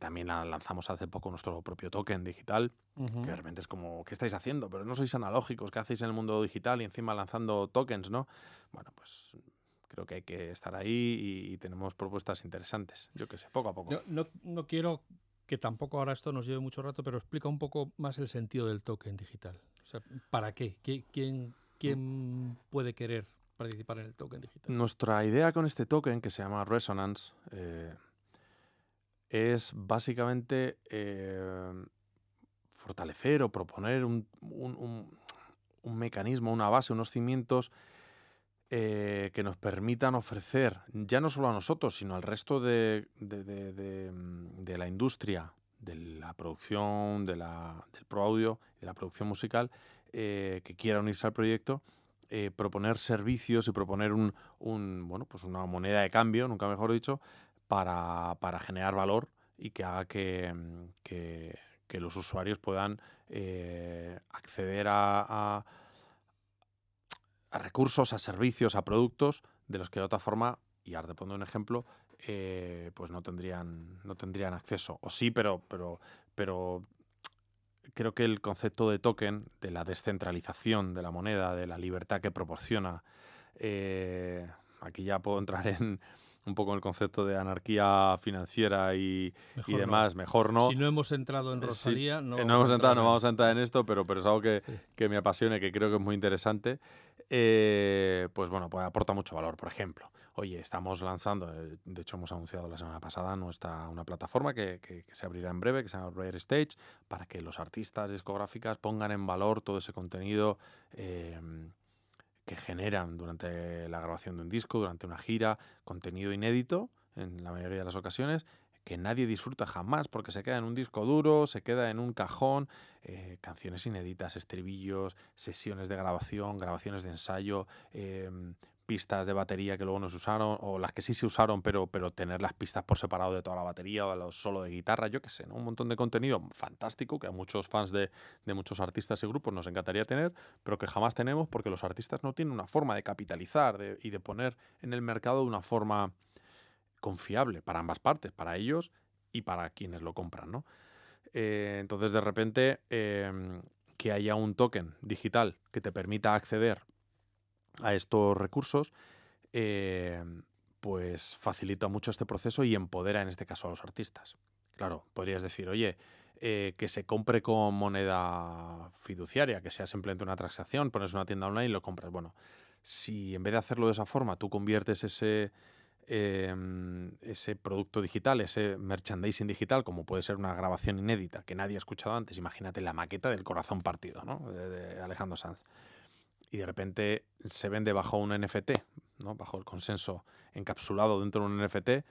también lanzamos hace poco nuestro propio token digital, que de repente es como, ¿qué estáis haciendo? Pero no sois analógicos, ¿qué hacéis en el mundo digital y encima lanzando tokens, no? Bueno, pues creo que hay que estar ahí y, tenemos propuestas interesantes, yo qué sé, poco a poco. no, no quiero que tampoco ahora esto nos lleve mucho rato, pero explica un poco más el sentido del token digital. O sea, ¿para qué? ¿Quién, quién puede querer participar en el token digital? Nuestra idea con este token, que se llama Resonance, eh, es básicamente eh, fortalecer o proponer un, un mecanismo, una base, unos cimientos eh, que nos permitan ofrecer, ya no solo a nosotros, sino al resto de, mm, la industria, de la producción, de la, del pro audio, de la producción musical, eh, que quiera unirse al proyecto, eh, proponer servicios y proponer un, bueno, pues una moneda de cambio, nunca mejor dicho, para, generar valor y que haga que, mm, los usuarios puedan acceder a recursos, a servicios, a productos de los que de otra forma, y ahora te pongo un ejemplo, eh, pues no tendrían, no tendrían acceso. O sí, pero, pero, pero creo que el concepto de token, de la descentralización de la moneda, de la libertad que proporciona, eh, aquí ya puedo entrar en un poco en el concepto de anarquía financiera y, demás, mejor no. Si no hemos entrado en Rosalía, no, no hemos entrado, no vamos a entrar en esto, pero, pero es algo que, que me apasiona y que creo que es muy interesante. Eh, pues bueno, pues aporta mucho valor. Por ejemplo, oye, estamos lanzando, eh, de hecho hemos anunciado la semana pasada nuestra, una plataforma que, se abrirá en breve, que se llama Rare Stage, para que los artistas discográficas pongan en valor todo ese contenido em, que generan durante la grabación de un disco, durante una gira, contenido inédito en la mayoría de las ocasiones, que nadie disfruta jamás porque se queda en un disco duro, se queda en un cajón, eh, canciones inéditas, estribillos, sesiones de grabación, grabaciones de ensayo, em, pistas de batería que luego no se usaron, o las que sí se usaron, pero, pero tener las pistas por separado de toda la batería o los solo de guitarra, yo qué sé, ¿no? un montón de contenido fantástico que a muchos fans de, de muchos artistas y grupos nos encantaría tener, pero que jamás tenemos porque los artistas no tienen una forma de capitalizar y de poner en el mercado de una forma confiable para ambas partes, para ellos y para quienes lo compran. ¿no? Eh, entonces, de repente, em, que haya un token digital que te permita acceder a estos recursos, em, pues facilita mucho este proceso y empodera en este caso a los artistas. Claro, podrías decir, oye, eh, que se compre con moneda fiduciaria, que sea simplemente una transacción, pones una tienda online y lo compras. Bueno, si en vez de hacerlo de esa forma, tú conviertes ese, Em, ese producto digital, ese merchandising digital, como puede ser una grabación inédita que nadie ha escuchado antes, imagínate la maqueta del corazón partido ¿no? de, Alejandro Sanz. Y de repente se vende bajo un NFT, ¿no? bajo el consenso encapsulado dentro de un NFT,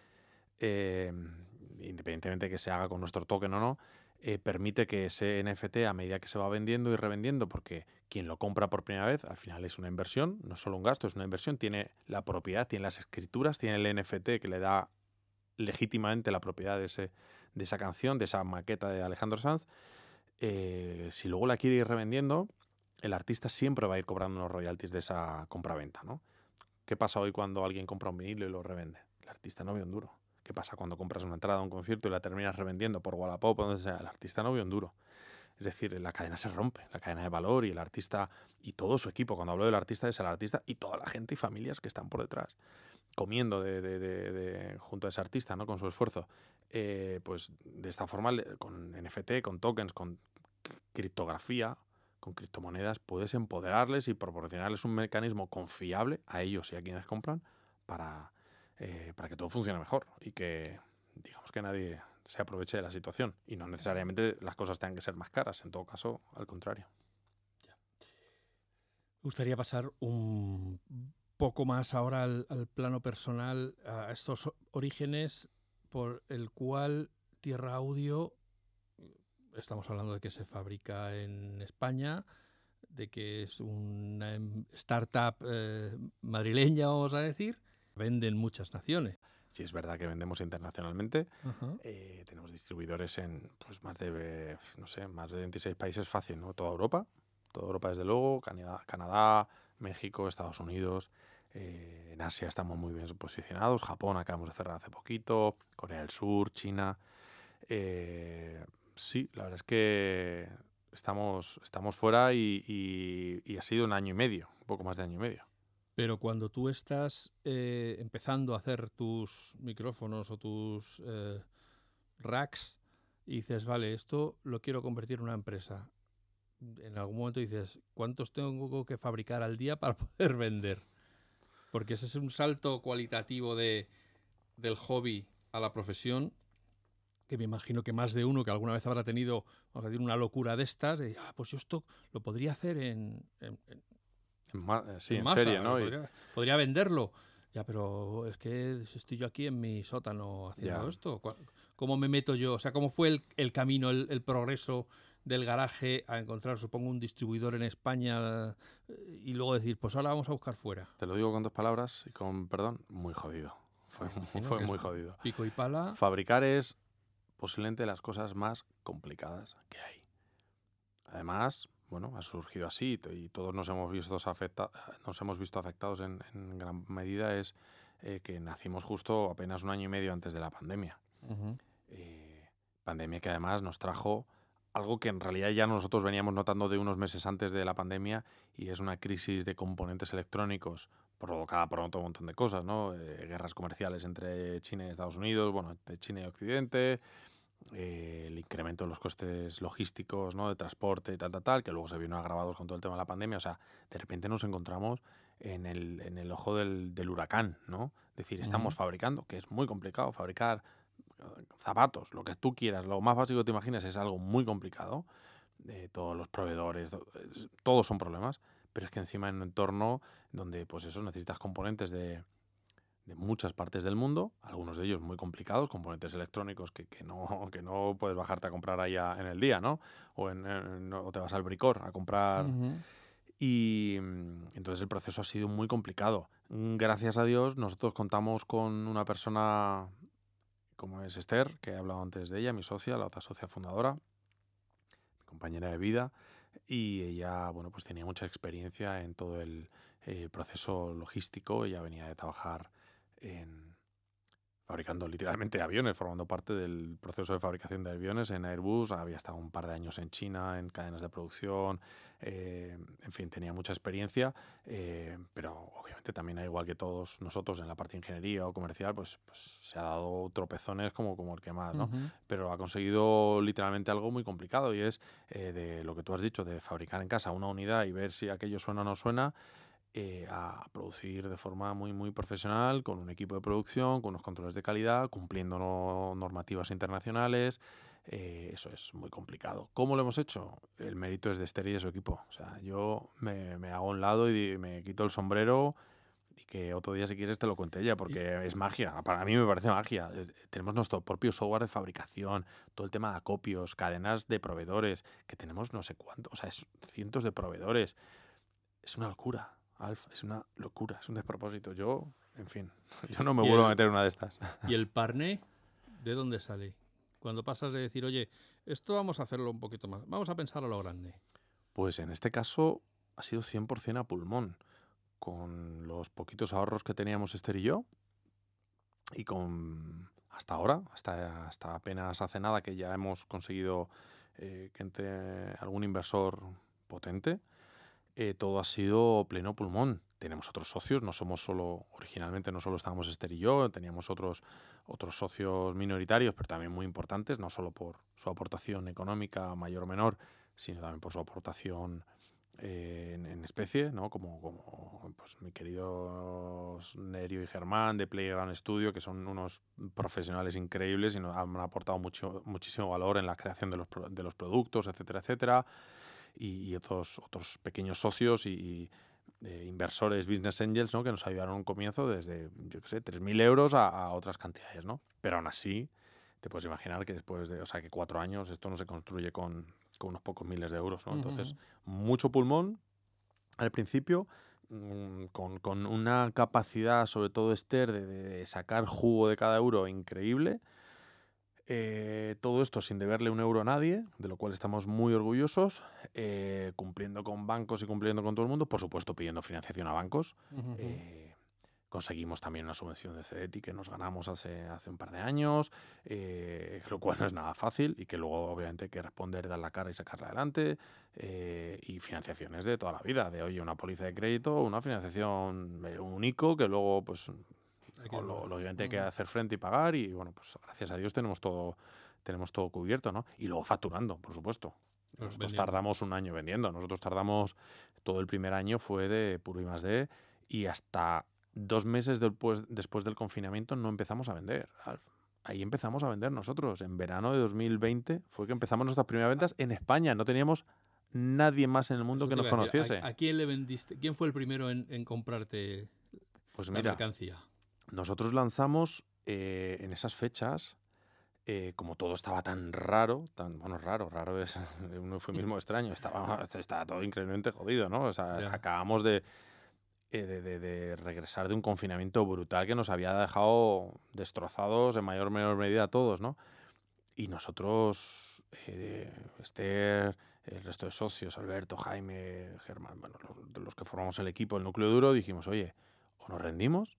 em, independientemente de que se haga con nuestro token o no, eh, permite que ese NFT, a medida que se va vendiendo y revendiendo, porque quien lo compra por primera vez, al final es una inversión, no solo un gasto, es una inversión, tiene la propiedad, tiene las escrituras, tiene el NFT que le da legítimamente la propiedad de, ese, de esa canción, de esa maqueta de Alejandro Sanz. Eh, si luego la quiere ir revendiendo, el artista siempre va a ir cobrando unos royalties de esa compraventa, ¿no? ¿Qué pasa hoy cuando alguien compra un vinilo y lo revende? El artista no ve un duro. ¿Qué pasa cuando compras una entrada a un concierto y la terminas revendiendo por Wallapop donde sea? El artista no vio un duro. Es decir, la cadena se rompe, la cadena de valor y el artista y todo su equipo. Cuando hablo del artista es el artista y toda la gente y familias que están por detrás comiendo de, junto a ese artista, ¿no? Con su esfuerzo. Eh, pues de esta forma, con NFT, con tokens, con criptografía, con criptomonedas, puedes empoderarles y proporcionarles un mecanismo confiable a ellos y a quienes compran para, eh, para que todo funcione mejor y que, digamos, que nadie se aproveche de la situación. Y no necesariamente las cosas tengan que ser más caras, en todo caso, al contrario. Me gustaría pasar un poco más ahora al, plano personal, a estos orígenes por el cual Tierra Audio, estamos hablando de que se fabrica en España, de que es una em, startup eh, madrileña, vamos a decir, venden muchas naciones. Sí, es verdad que vendemos internacionalmente. Eh, tenemos distribuidores en pues, más de, no sé, más de 26 países fácil, ¿no? Toda Europa. Toda Europa, desde luego. Canadá, Canadá México, Estados Unidos. Eh, en Asia estamos muy bien posicionados. Japón acabamos de cerrar hace poquito. Corea del Sur, China. Eh, sí, la verdad es que estamos, estamos fuera y ha sido un año y medio, un poco más de año y medio. Pero cuando tú estás eh, empezando a hacer tus micrófonos o tus eh, racks y dices, vale, esto lo quiero convertir en una empresa, en algún momento dices, ¿cuántos tengo que fabricar al día para poder vender? Porque ese es un salto cualitativo de, del hobby a la profesión que me imagino que más de uno que alguna vez habrá tenido vamos a decir, una locura de estas, de, ah, pues yo esto lo podría hacer en, eh, sí, en, serie, ¿no? Podría, venderlo. Ya, pero es que estoy yo aquí en mi sótano haciendo esto. ¿Cómo me meto yo? O sea, ¿cómo fue el, camino, el, progreso del garaje a encontrar, supongo, un distribuidor en España eh, y luego decir, pues ahora vamos a buscar fuera? Te lo digo con dos palabras y con perdón, muy jodido. Fue, fue muy jodido. Pico y pala. Fabricar es posiblemente las cosas más complicadas que hay. Además, bueno, ha surgido así y todos nos hemos visto, afecta, nos hemos visto afectados en, gran medida es que nacimos justo apenas un año y medio antes de la pandemia. pandemia que además nos trajo algo que en realidad ya nosotros veníamos notando de unos meses antes de la pandemia y es una crisis de componentes electrónicos provocada por otro montón de cosas, ¿no? Eh, guerras comerciales entre China y Estados Unidos, bueno, entre China y Occidente, eh, el incremento de los costes logísticos, ¿no? De transporte tal, tal, tal, que luego se vino agravados con todo el tema de la pandemia. O sea, de repente nos encontramos en el, en el ojo del, del, huracán, ¿no? Es decir, estamos fabricando, que es muy complicado fabricar zapatos, lo que tú quieras, lo más básico que te imaginas es algo muy complicado. de todos los proveedores, todos son problemas, pero es que encima en un entorno donde pues eso necesitas componentes de, de muchas partes del mundo, algunos de ellos muy complicados, componentes electrónicos que, que, no, que no puedes bajarte a comprar allá en el día, ¿no? O, en, o te vas al bricor a comprar. Y mm, entonces el proceso ha sido muy complicado. Gracias a Dios, nosotros contamos con una persona como es Esther, que he hablado antes de ella, mi socia, la otra socia fundadora, mi compañera de vida, y ella, bueno, pues tenía mucha experiencia en todo el eh, proceso logístico, ella venía de trabajar en, fabricando literalmente aviones, formando parte del proceso de fabricación de aviones en Airbus. Había estado un par de años en China, en cadenas de producción, eh, en fin, tenía mucha experiencia, eh, pero obviamente también, igual que todos nosotros en la parte de ingeniería o comercial, pues, pues se ha dado tropezones como, como el que más, ¿no? Pero ha conseguido literalmente algo muy complicado y es eh, de lo que tú has dicho, de fabricar en casa una unidad y ver si aquello suena o no suena. Eh, a producir de forma muy, muy profesional, con un equipo de producción, con unos controles de calidad, cumpliendo normativas internacionales. Eh, eso es muy complicado. ¿Cómo lo hemos hecho? El mérito es de Esther y de su equipo. O sea, yo me, me hago a un lado y me quito el sombrero y que otro día si quieres te lo cuente ella, porque es magia. Para mí me parece magia. Eh, tenemos nuestro propio software de fabricación, todo el tema de acopios, cadenas de proveedores, que tenemos no sé cuántos, o sea, es cientos de proveedores. Es una locura. Alfa, es una locura, es un despropósito. Yo, en fin, yo no me vuelvo a meter una de estas. ¿Y el parné de dónde sale? Cuando pasas de decir, oye, esto vamos a hacerlo un poquito más, vamos a pensar a lo grande. Pues en este caso ha sido 100% a pulmón, con los poquitos ahorros que teníamos Esther y yo, y con hasta ahora, hasta, hasta apenas hace nada que ya hemos conseguido eh, que entre algún inversor potente, eh, todo ha sido pleno pulmón. Tenemos otros socios, no somos solo, originalmente no solo estábamos Esther y yo, teníamos otros, otros socios minoritarios, pero también muy importantes, no solo por su aportación económica mayor o menor, sino también por su aportación eh, en, especie, ¿no? como, como pues, mi querido Nerio y Germán de Playground Studio, que son unos profesionales increíbles y nos han aportado mucho, muchísimo valor en la creación de los, de los productos, etcétera, etcétera y, otros, otros pequeños socios y, inversores, business angels, ¿no? que nos ayudaron un comienzo desde, yo qué sé, 3.000 euros a, otras cantidades, ¿no? Pero aún así, te puedes imaginar que después de, o sea, que cuatro años esto no se construye con, con unos pocos miles de euros, ¿no? Entonces, mucho pulmón al principio, mm, con, con, una capacidad, sobre todo Esther, de, de, sacar jugo de cada euro increíble eh, todo esto sin deberle un euro a nadie, de lo cual estamos muy orgullosos, eh, cumpliendo con bancos y cumpliendo con todo el mundo, por supuesto pidiendo financiación a bancos. Eh, conseguimos también una subvención de CEDETI que nos ganamos hace, hace un par de años, lo cual no es nada fácil y que luego obviamente hay que responder, dar la cara y sacarla adelante. y financiaciones de toda la vida, de oye, una póliza de crédito, una financiación único que luego pues lo, lógicamente hay que hacer frente y pagar y bueno, pues gracias a Dios tenemos todo, tenemos todo cubierto, ¿no? Y luego facturando, por supuesto. Nosotros tardamos un año vendiendo. Nosotros tardamos, todo el primer año fue de puro y más de, y hasta dos meses después, después del confinamiento no empezamos a vender. Ahí empezamos a vender nosotros. En verano de 2020 fue que empezamos nuestras primeras ventas en España. No teníamos nadie más en el mundo que nos conociese. ¿A, quién le vendiste? ¿Quién fue el primero en, comprarte pues mira, la mercancía? Nosotros lanzamos eh, en esas fechas, eh, como todo estaba tan raro, tan, bueno, raro, raro es un eufemismo extraño, estaba, estaba todo increíblemente jodido, ¿no? O sea, acabamos eh, de, de, de, regresar de un confinamiento brutal que nos había dejado destrozados en mayor o menor medida a todos, ¿no? Y nosotros, Esther, el resto de socios, Alberto, Jaime, Germán, bueno, los, los que formamos el equipo, el núcleo duro, dijimos, oye, o nos rendimos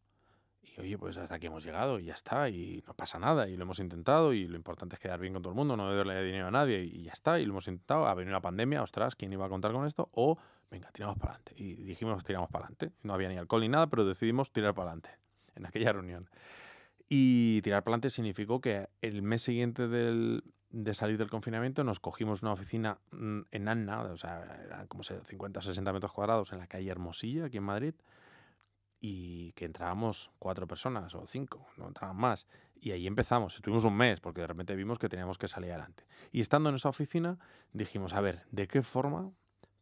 Y oye, pues hasta aquí hemos llegado y ya está, y no pasa nada, y lo hemos intentado, y lo importante es quedar bien con todo el mundo, no deberle dinero a nadie, y ya está, y lo hemos intentado. Ha venido una pandemia, ostras, ¿quién iba a contar con esto? O, venga, tiramos para adelante. Y dijimos, tiramos para adelante. No había ni alcohol ni nada, pero decidimos tirar para adelante en aquella reunión. Y tirar para adelante significó que el mes siguiente del, de salir del confinamiento nos cogimos una oficina mm, en Anna, o sea, eran como 50 o 60 metros cuadrados en la calle Hermosilla, aquí en Madrid, y que entrábamos cuatro personas o cinco, no entraban más. Y ahí empezamos, estuvimos un mes, porque de repente vimos que teníamos que salir adelante. Y estando en esa oficina, dijimos, a ver, ¿de qué forma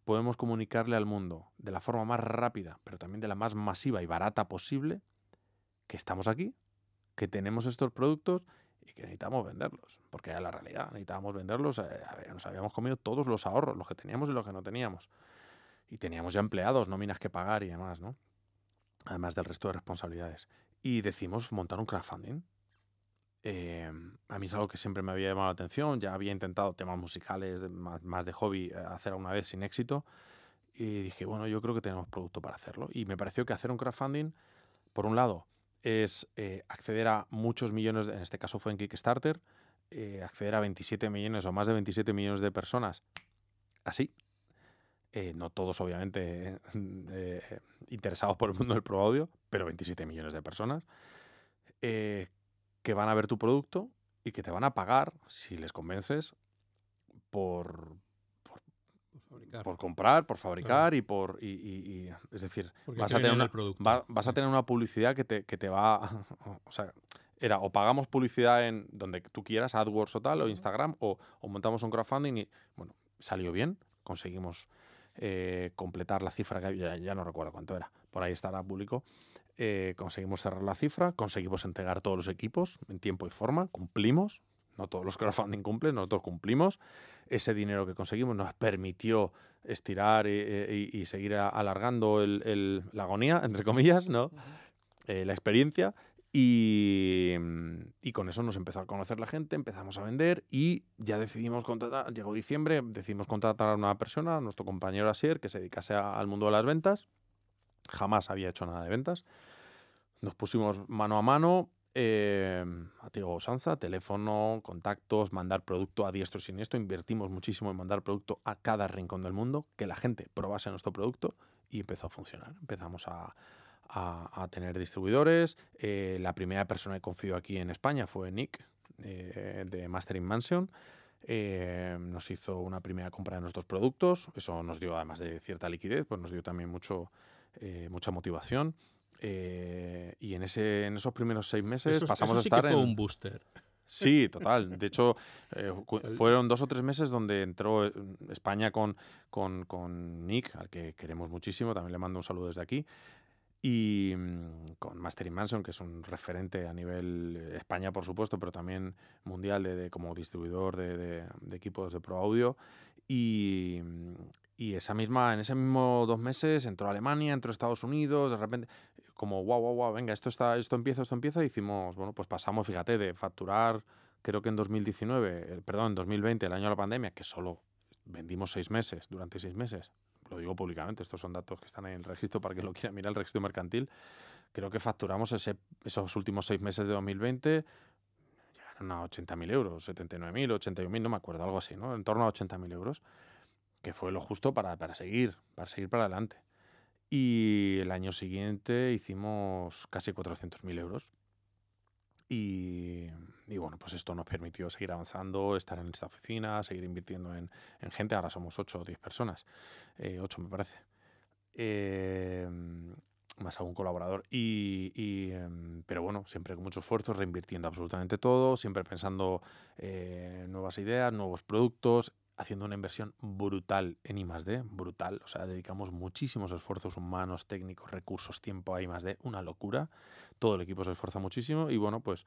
podemos comunicarle al mundo de la forma más rápida, pero también de la más masiva y barata posible, que estamos aquí, que tenemos estos productos y que necesitamos venderlos, porque era la realidad, necesitábamos venderlos, eh, nos habíamos comido todos los ahorros, los que teníamos y los que no teníamos. Y teníamos ya empleados, nóminas que pagar y demás, ¿no? Además del resto de responsabilidades. Y decimos montar un crowdfunding. Em, a mí es algo que siempre me había llamado la atención, ya había intentado temas musicales más, de hobby eh, hacer alguna vez sin éxito y dije, bueno, yo creo que tenemos producto para hacerlo. Y me pareció que hacer un crowdfunding, por un lado, es eh, acceder a muchos millones, en este caso fue en Kickstarter, eh, acceder a 27 millones o más de 27 millones de personas así, eh, no todos, obviamente, eh, interesados por el mundo del pro audio, pero 27 millones de personas, eh, que van a ver tu producto y que te van a pagar, si les convences, por, por, comprar, por fabricar y por. Y, es decir, vas a, tener una, vas a tener una publicidad que te, que te va. o sea, era o pagamos publicidad en donde tú quieras, AdWords o tal, o Instagram, o, o montamos un crowdfunding y, bueno, salió bien, conseguimos eh, completar la cifra que ya, ya, no recuerdo cuánto era, por ahí estará público. Eh, conseguimos cerrar la cifra, conseguimos entregar todos los equipos en tiempo y forma, cumplimos, no todos los crowdfunding cumplen, nosotros cumplimos. Ese dinero que conseguimos nos permitió estirar y, seguir alargando la agonía, entre comillas, ¿no? Eh, la experiencia Mm, y, con eso nos empezó a conocer la gente, empezamos a vender y ya decidimos contratar, llegó diciembre, decidimos contratar a una persona, a nuestro compañero Asier, que se dedicase al mundo de las ventas. Jamás había hecho nada de ventas. Nos pusimos mano a mano, eh, a Tiago Sanza, teléfono, contactos, mandar producto a diestro y siniestro. Invertimos muchísimo en mandar producto a cada rincón del mundo, que la gente probase nuestro producto y empezó a funcionar. Empezamos a, a, tener distribuidores. Eh, la primera persona que confió aquí en España fue Nick, eh, de Mastering Mansion. Eh, nos hizo una primera compra de nuestros productos. Eso nos dio, además de cierta liquidez, pues nos dio también mucho, mucha motivación. y en, ese, en esos primeros seis meses pasamos a estar en. un booster. Sí, total. De hecho, fueron dos o tres meses donde entró España con, con, con, Nick, al que queremos muchísimo, también le mando un saludo desde aquí, y mm, con Mastering Mansion, que es un referente a nivel eh, España, por supuesto, pero también mundial de, como distribuidor de, equipos de Pro Audio. Y, mm, y, esa misma, en ese mismo dos meses entró a Alemania, entró a Estados Unidos, de repente, como wow, wow, wow, venga, esto, está, esto empieza, esto empieza, y hicimos, bueno, pues pasamos, fíjate, de facturar, creo que en 2019, perdón, en 2020, el año de la pandemia, que solo vendimos seis meses, durante seis meses, lo digo públicamente, estos son datos que están en el registro para que lo quiera mirar, el registro mercantil, creo que facturamos ese, esos últimos seis meses de 2020, llegaron a 80.000 euros, 79.000, 81.000, no me acuerdo, algo así, ¿no? En torno a 80.000 euros, que fue lo justo para, para seguir, para seguir para adelante. Y el año siguiente hicimos casi 400.000 euros. Y, bueno, pues esto nos permitió seguir avanzando, estar en esta oficina, seguir invirtiendo en, en gente. Ahora somos 8 o 10 personas, eh, 8 me parece. Eh, más algún colaborador. Y em, pero bueno, siempre con mucho esfuerzo, reinvirtiendo absolutamente todo, siempre pensando eh, nuevas ideas, nuevos productos, haciendo una inversión brutal en I+D, brutal. O sea, dedicamos muchísimos esfuerzos humanos, técnicos, recursos, tiempo a I+D, una locura. Todo el equipo se esfuerza muchísimo y bueno, pues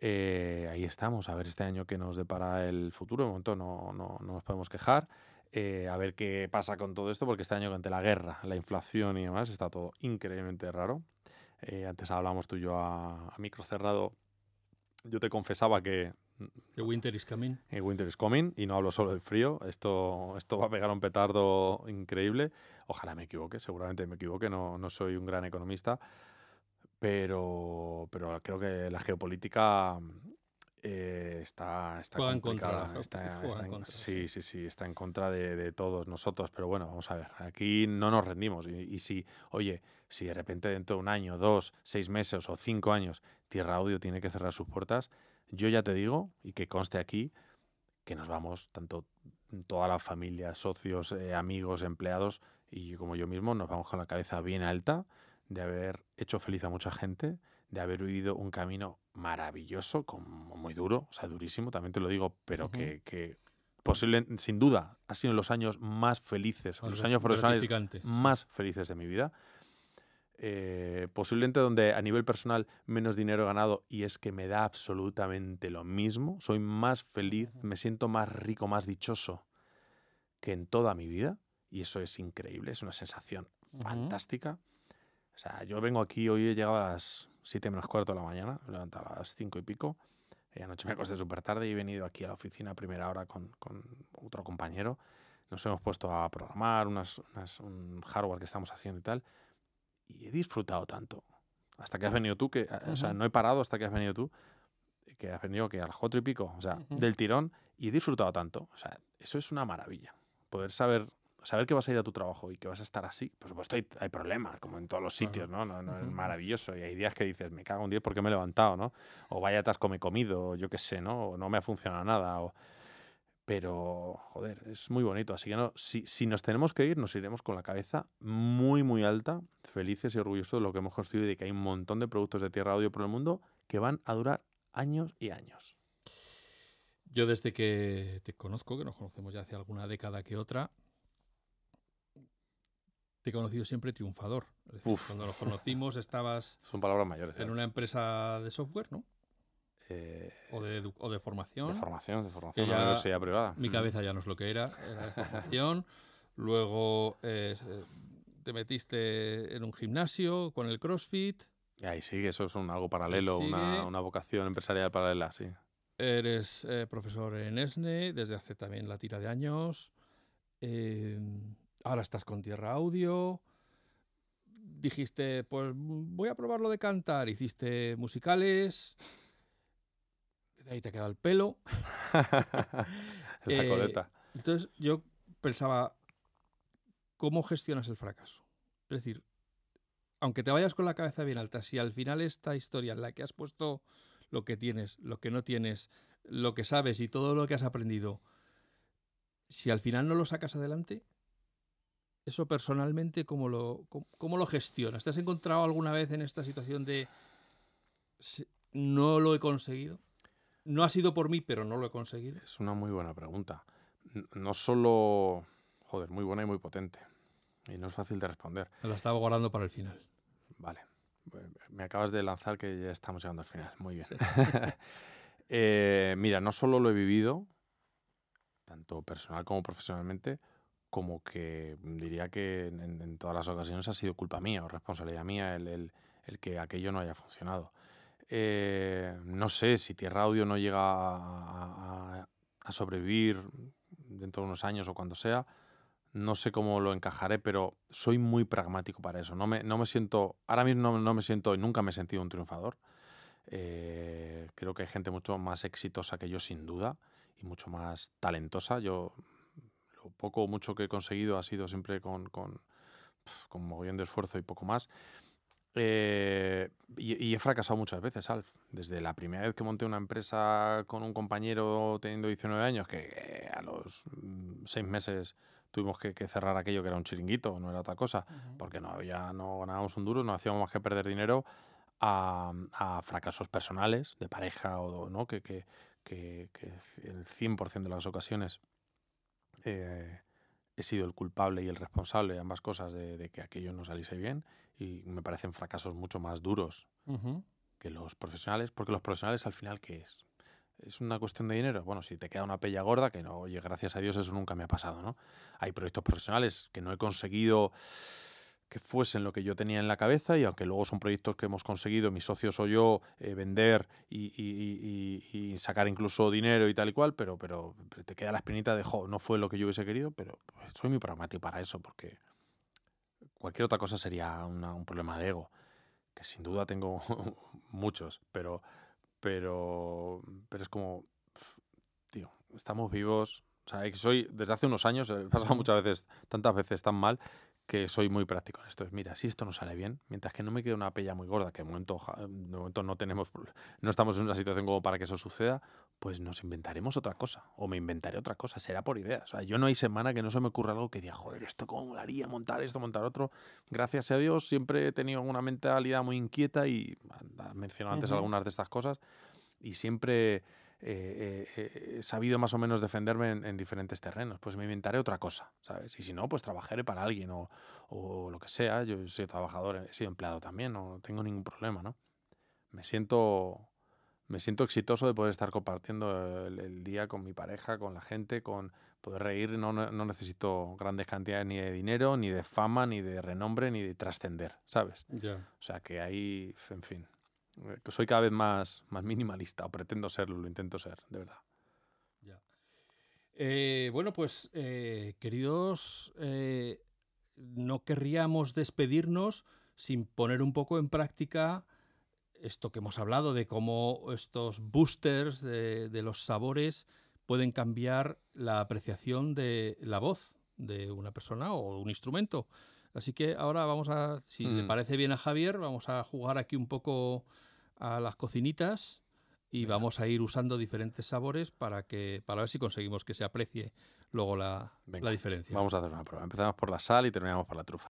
eh, ahí estamos. A ver este año que nos depara el futuro. De momento no, no, no nos podemos quejar. Eh, a ver qué pasa con todo esto, porque este año ante la guerra, la inflación y demás, está todo increíblemente raro. Eh, antes hablábamos tú y yo a, a micro cerrado. Yo te confesaba que The winter is coming. The winter is coming. Y no hablo solo del frío. Esto, esto va a pegar un petardo increíble. Ojalá me equivoque. Seguramente me equivoque. No, no soy un gran economista. pero, pero creo que la geopolítica eh, está, está complicada. sí, sí, sí, está en contra de, todos nosotros. Pero bueno, vamos a ver, aquí no nos rendimos. Y, si, oye, si de repente dentro de un año, dos, seis meses o cinco años Tierra Audio tiene que cerrar sus puertas, yo ya te digo, y que conste aquí, que nos vamos, tanto toda la familia, socios, eh, amigos, empleados y como yo mismo, nos vamos con la cabeza bien alta de haber hecho feliz a mucha gente, de haber vivido un camino maravilloso, como muy duro, o sea, durísimo, también te lo digo, pero que, que posible, sin duda, ha sido los años más felices, los años profesionales más felices de mi vida. Eh, posiblemente donde a nivel personal menos dinero he ganado y es que me da absolutamente lo mismo. Soy más feliz, me siento más rico, más dichoso que en toda mi vida. Y eso es increíble, es una sensación fantástica. O sea, yo vengo aquí, hoy he llegado a las 7 menos cuarto de la mañana, me he levantado a las 5 y pico. Y anoche me acosté súper tarde y he venido aquí a la oficina a primera hora con, con otro compañero. Nos hemos puesto a programar unas, un hardware que estamos haciendo y tal. Y he disfrutado tanto. Hasta que has venido tú, que, o sea, no he parado hasta que has venido tú, que has venido que a las cuatro y pico, o sea, del tirón, y he disfrutado tanto. O sea, eso es una maravilla. Poder saber saber que vas a ir a tu trabajo y que vas a estar así, por supuesto hay, hay problemas, como en todos los sitios, ¿no? No, no Es maravilloso. Y hay días que dices, me cago un día porque me he levantado, ¿no? O vaya atasco me he comido, o yo qué sé, ¿no? O no me ha funcionado nada. O... Pero, joder, es muy bonito. Así que no, si, si nos tenemos que ir, nos iremos con la cabeza muy, muy alta, felices y orgullosos de lo que hemos construido y de que hay un montón de productos de tierra audio por el mundo que van a durar años y años. Yo desde que te conozco, que nos conocemos ya hace alguna década que otra, te he conocido siempre triunfador. cuando nos conocimos estabas... Son palabras mayores. En una empresa de software, ¿no? Eh, o, de, o, de, formación. De formación, de formación, una universidad privada. Mi cabeza ya no es lo que era, era de formación. Luego eh, te metiste en un gimnasio con el CrossFit. Y ahí sigue, eso es un, algo paralelo, una, una, vocación empresarial paralela, sí. Eres eh, profesor en ESNE desde hace también la tira de años. Eh, Ahora estás con Tierra Audio. Dijiste, pues voy a probar lo de cantar. Hiciste musicales. Ahí te queda el pelo. La coleta. Eh, entonces yo pensaba, ¿cómo gestionas el fracaso? Es decir, aunque te vayas con la cabeza bien alta, si al final esta historia en la que has puesto lo que tienes, lo que no tienes, lo que sabes y todo lo que has aprendido, si al final no lo sacas adelante, eso personalmente, ¿cómo lo, cómo, lo gestionas? ¿Te has encontrado alguna vez en esta situación de no lo he conseguido? No ha sido por mí, pero no lo he conseguido. Es una muy buena pregunta. No solo, joder, muy buena y muy potente. Y no es fácil de responder. Me la estaba guardando para el final. Vale. Me acabas de lanzar que ya estamos llegando al final. Muy bien. Eh, mira, no solo lo he vivido, tanto personal como profesionalmente, como que diría que en, todas las ocasiones ha sido culpa mía o responsabilidad mía el, que aquello no haya funcionado. Eh, no sé si Tierra Audio no llega a, sobrevivir dentro de unos años o cuando sea. No sé cómo lo encajaré, pero soy muy pragmático para eso. No me, no me siento, ahora mismo no, me siento y nunca me he sentido un triunfador. Eh, creo que hay gente mucho más exitosa que yo, sin duda, y mucho más talentosa. Yo poco o mucho que he conseguido ha sido siempre con, con, con mogollón de esfuerzo y poco más. Eh, y, he fracasado muchas veces, Alf. Desde la primera vez que monté una empresa con un compañero teniendo 19 años, que a los mm, seis meses tuvimos que, cerrar aquello que era un chiringuito, no era otra cosa, porque no había, no ganábamos un duro, no hacíamos más que perder dinero a, a fracasos personales, de pareja, o ¿no? que, que, que, que el 100% de las ocasiones eh, he sido el culpable y el responsable de ambas cosas de, que aquello no saliese bien y me parecen fracasos mucho más duros que los profesionales, porque los profesionales al final, ¿qué es? ¿Es una cuestión de dinero? Bueno, si te queda una pella gorda, que no, oye, gracias a Dios eso nunca me ha pasado, ¿no? Hay proyectos profesionales que no he conseguido que fuesen lo que yo tenía en la cabeza y aunque luego son proyectos que hemos conseguido, mis socios o yo, eh, vender y, sacar incluso dinero y tal y cual, pero, pero te queda la espinita de, jo, no fue lo que yo hubiese querido, pero soy muy pragmático para eso porque cualquier otra cosa sería un problema de ego. que sin duda tengo muchos, pero, pero, pero es como, tío, estamos vivos. O sea, soy, desde hace unos años, he pasado muchas veces, tantas veces tan mal, que soy muy práctico en esto. Es, mira, si esto no sale bien, mientras que no me quede una pella muy gorda, que de momento, de momento no tenemos, no estamos en una situación como para que eso suceda, pues nos inventaremos otra cosa. O me inventaré otra cosa, será por ideas. O sea, yo no hay semana que no se me ocurra algo que diga, joder, esto cómo molaría montar esto, montar otro. Gracias a Dios siempre he tenido una mentalidad muy inquieta y mencionado antes algunas de estas cosas. Y siempre eh, eh, he sabido más o menos defenderme en, diferentes terrenos. Pues me inventaré otra cosa, ¿sabes? Y si no, pues trabajaré para alguien o, o, lo que sea. Yo soy trabajador, he sido empleado también, no tengo ningún problema, ¿no? Me siento, me siento exitoso de poder estar compartiendo el, día con mi pareja, con la gente, con poder reír. No, no, necesito grandes cantidades ni de dinero, ni de fama, ni de renombre, ni de trascender, ¿sabes? O sea que ahí, en fin, eh, soy cada vez más, más minimalista, o pretendo serlo, lo intento ser, de verdad. Eh, bueno, pues, eh, queridos, no querríamos despedirnos sin poner un poco en práctica esto que hemos hablado de cómo estos boosters de, de, los sabores pueden cambiar la apreciación de la voz de una persona o un instrumento. Así que ahora vamos a, si le mm. parece bien a Javier, vamos a jugar aquí un poco a las cocinitas y vamos a ir usando diferentes sabores para que para ver si conseguimos que se aprecie luego la, la diferencia. Vamos a hacer una prueba. Empezamos por la sal y terminamos por la trufa.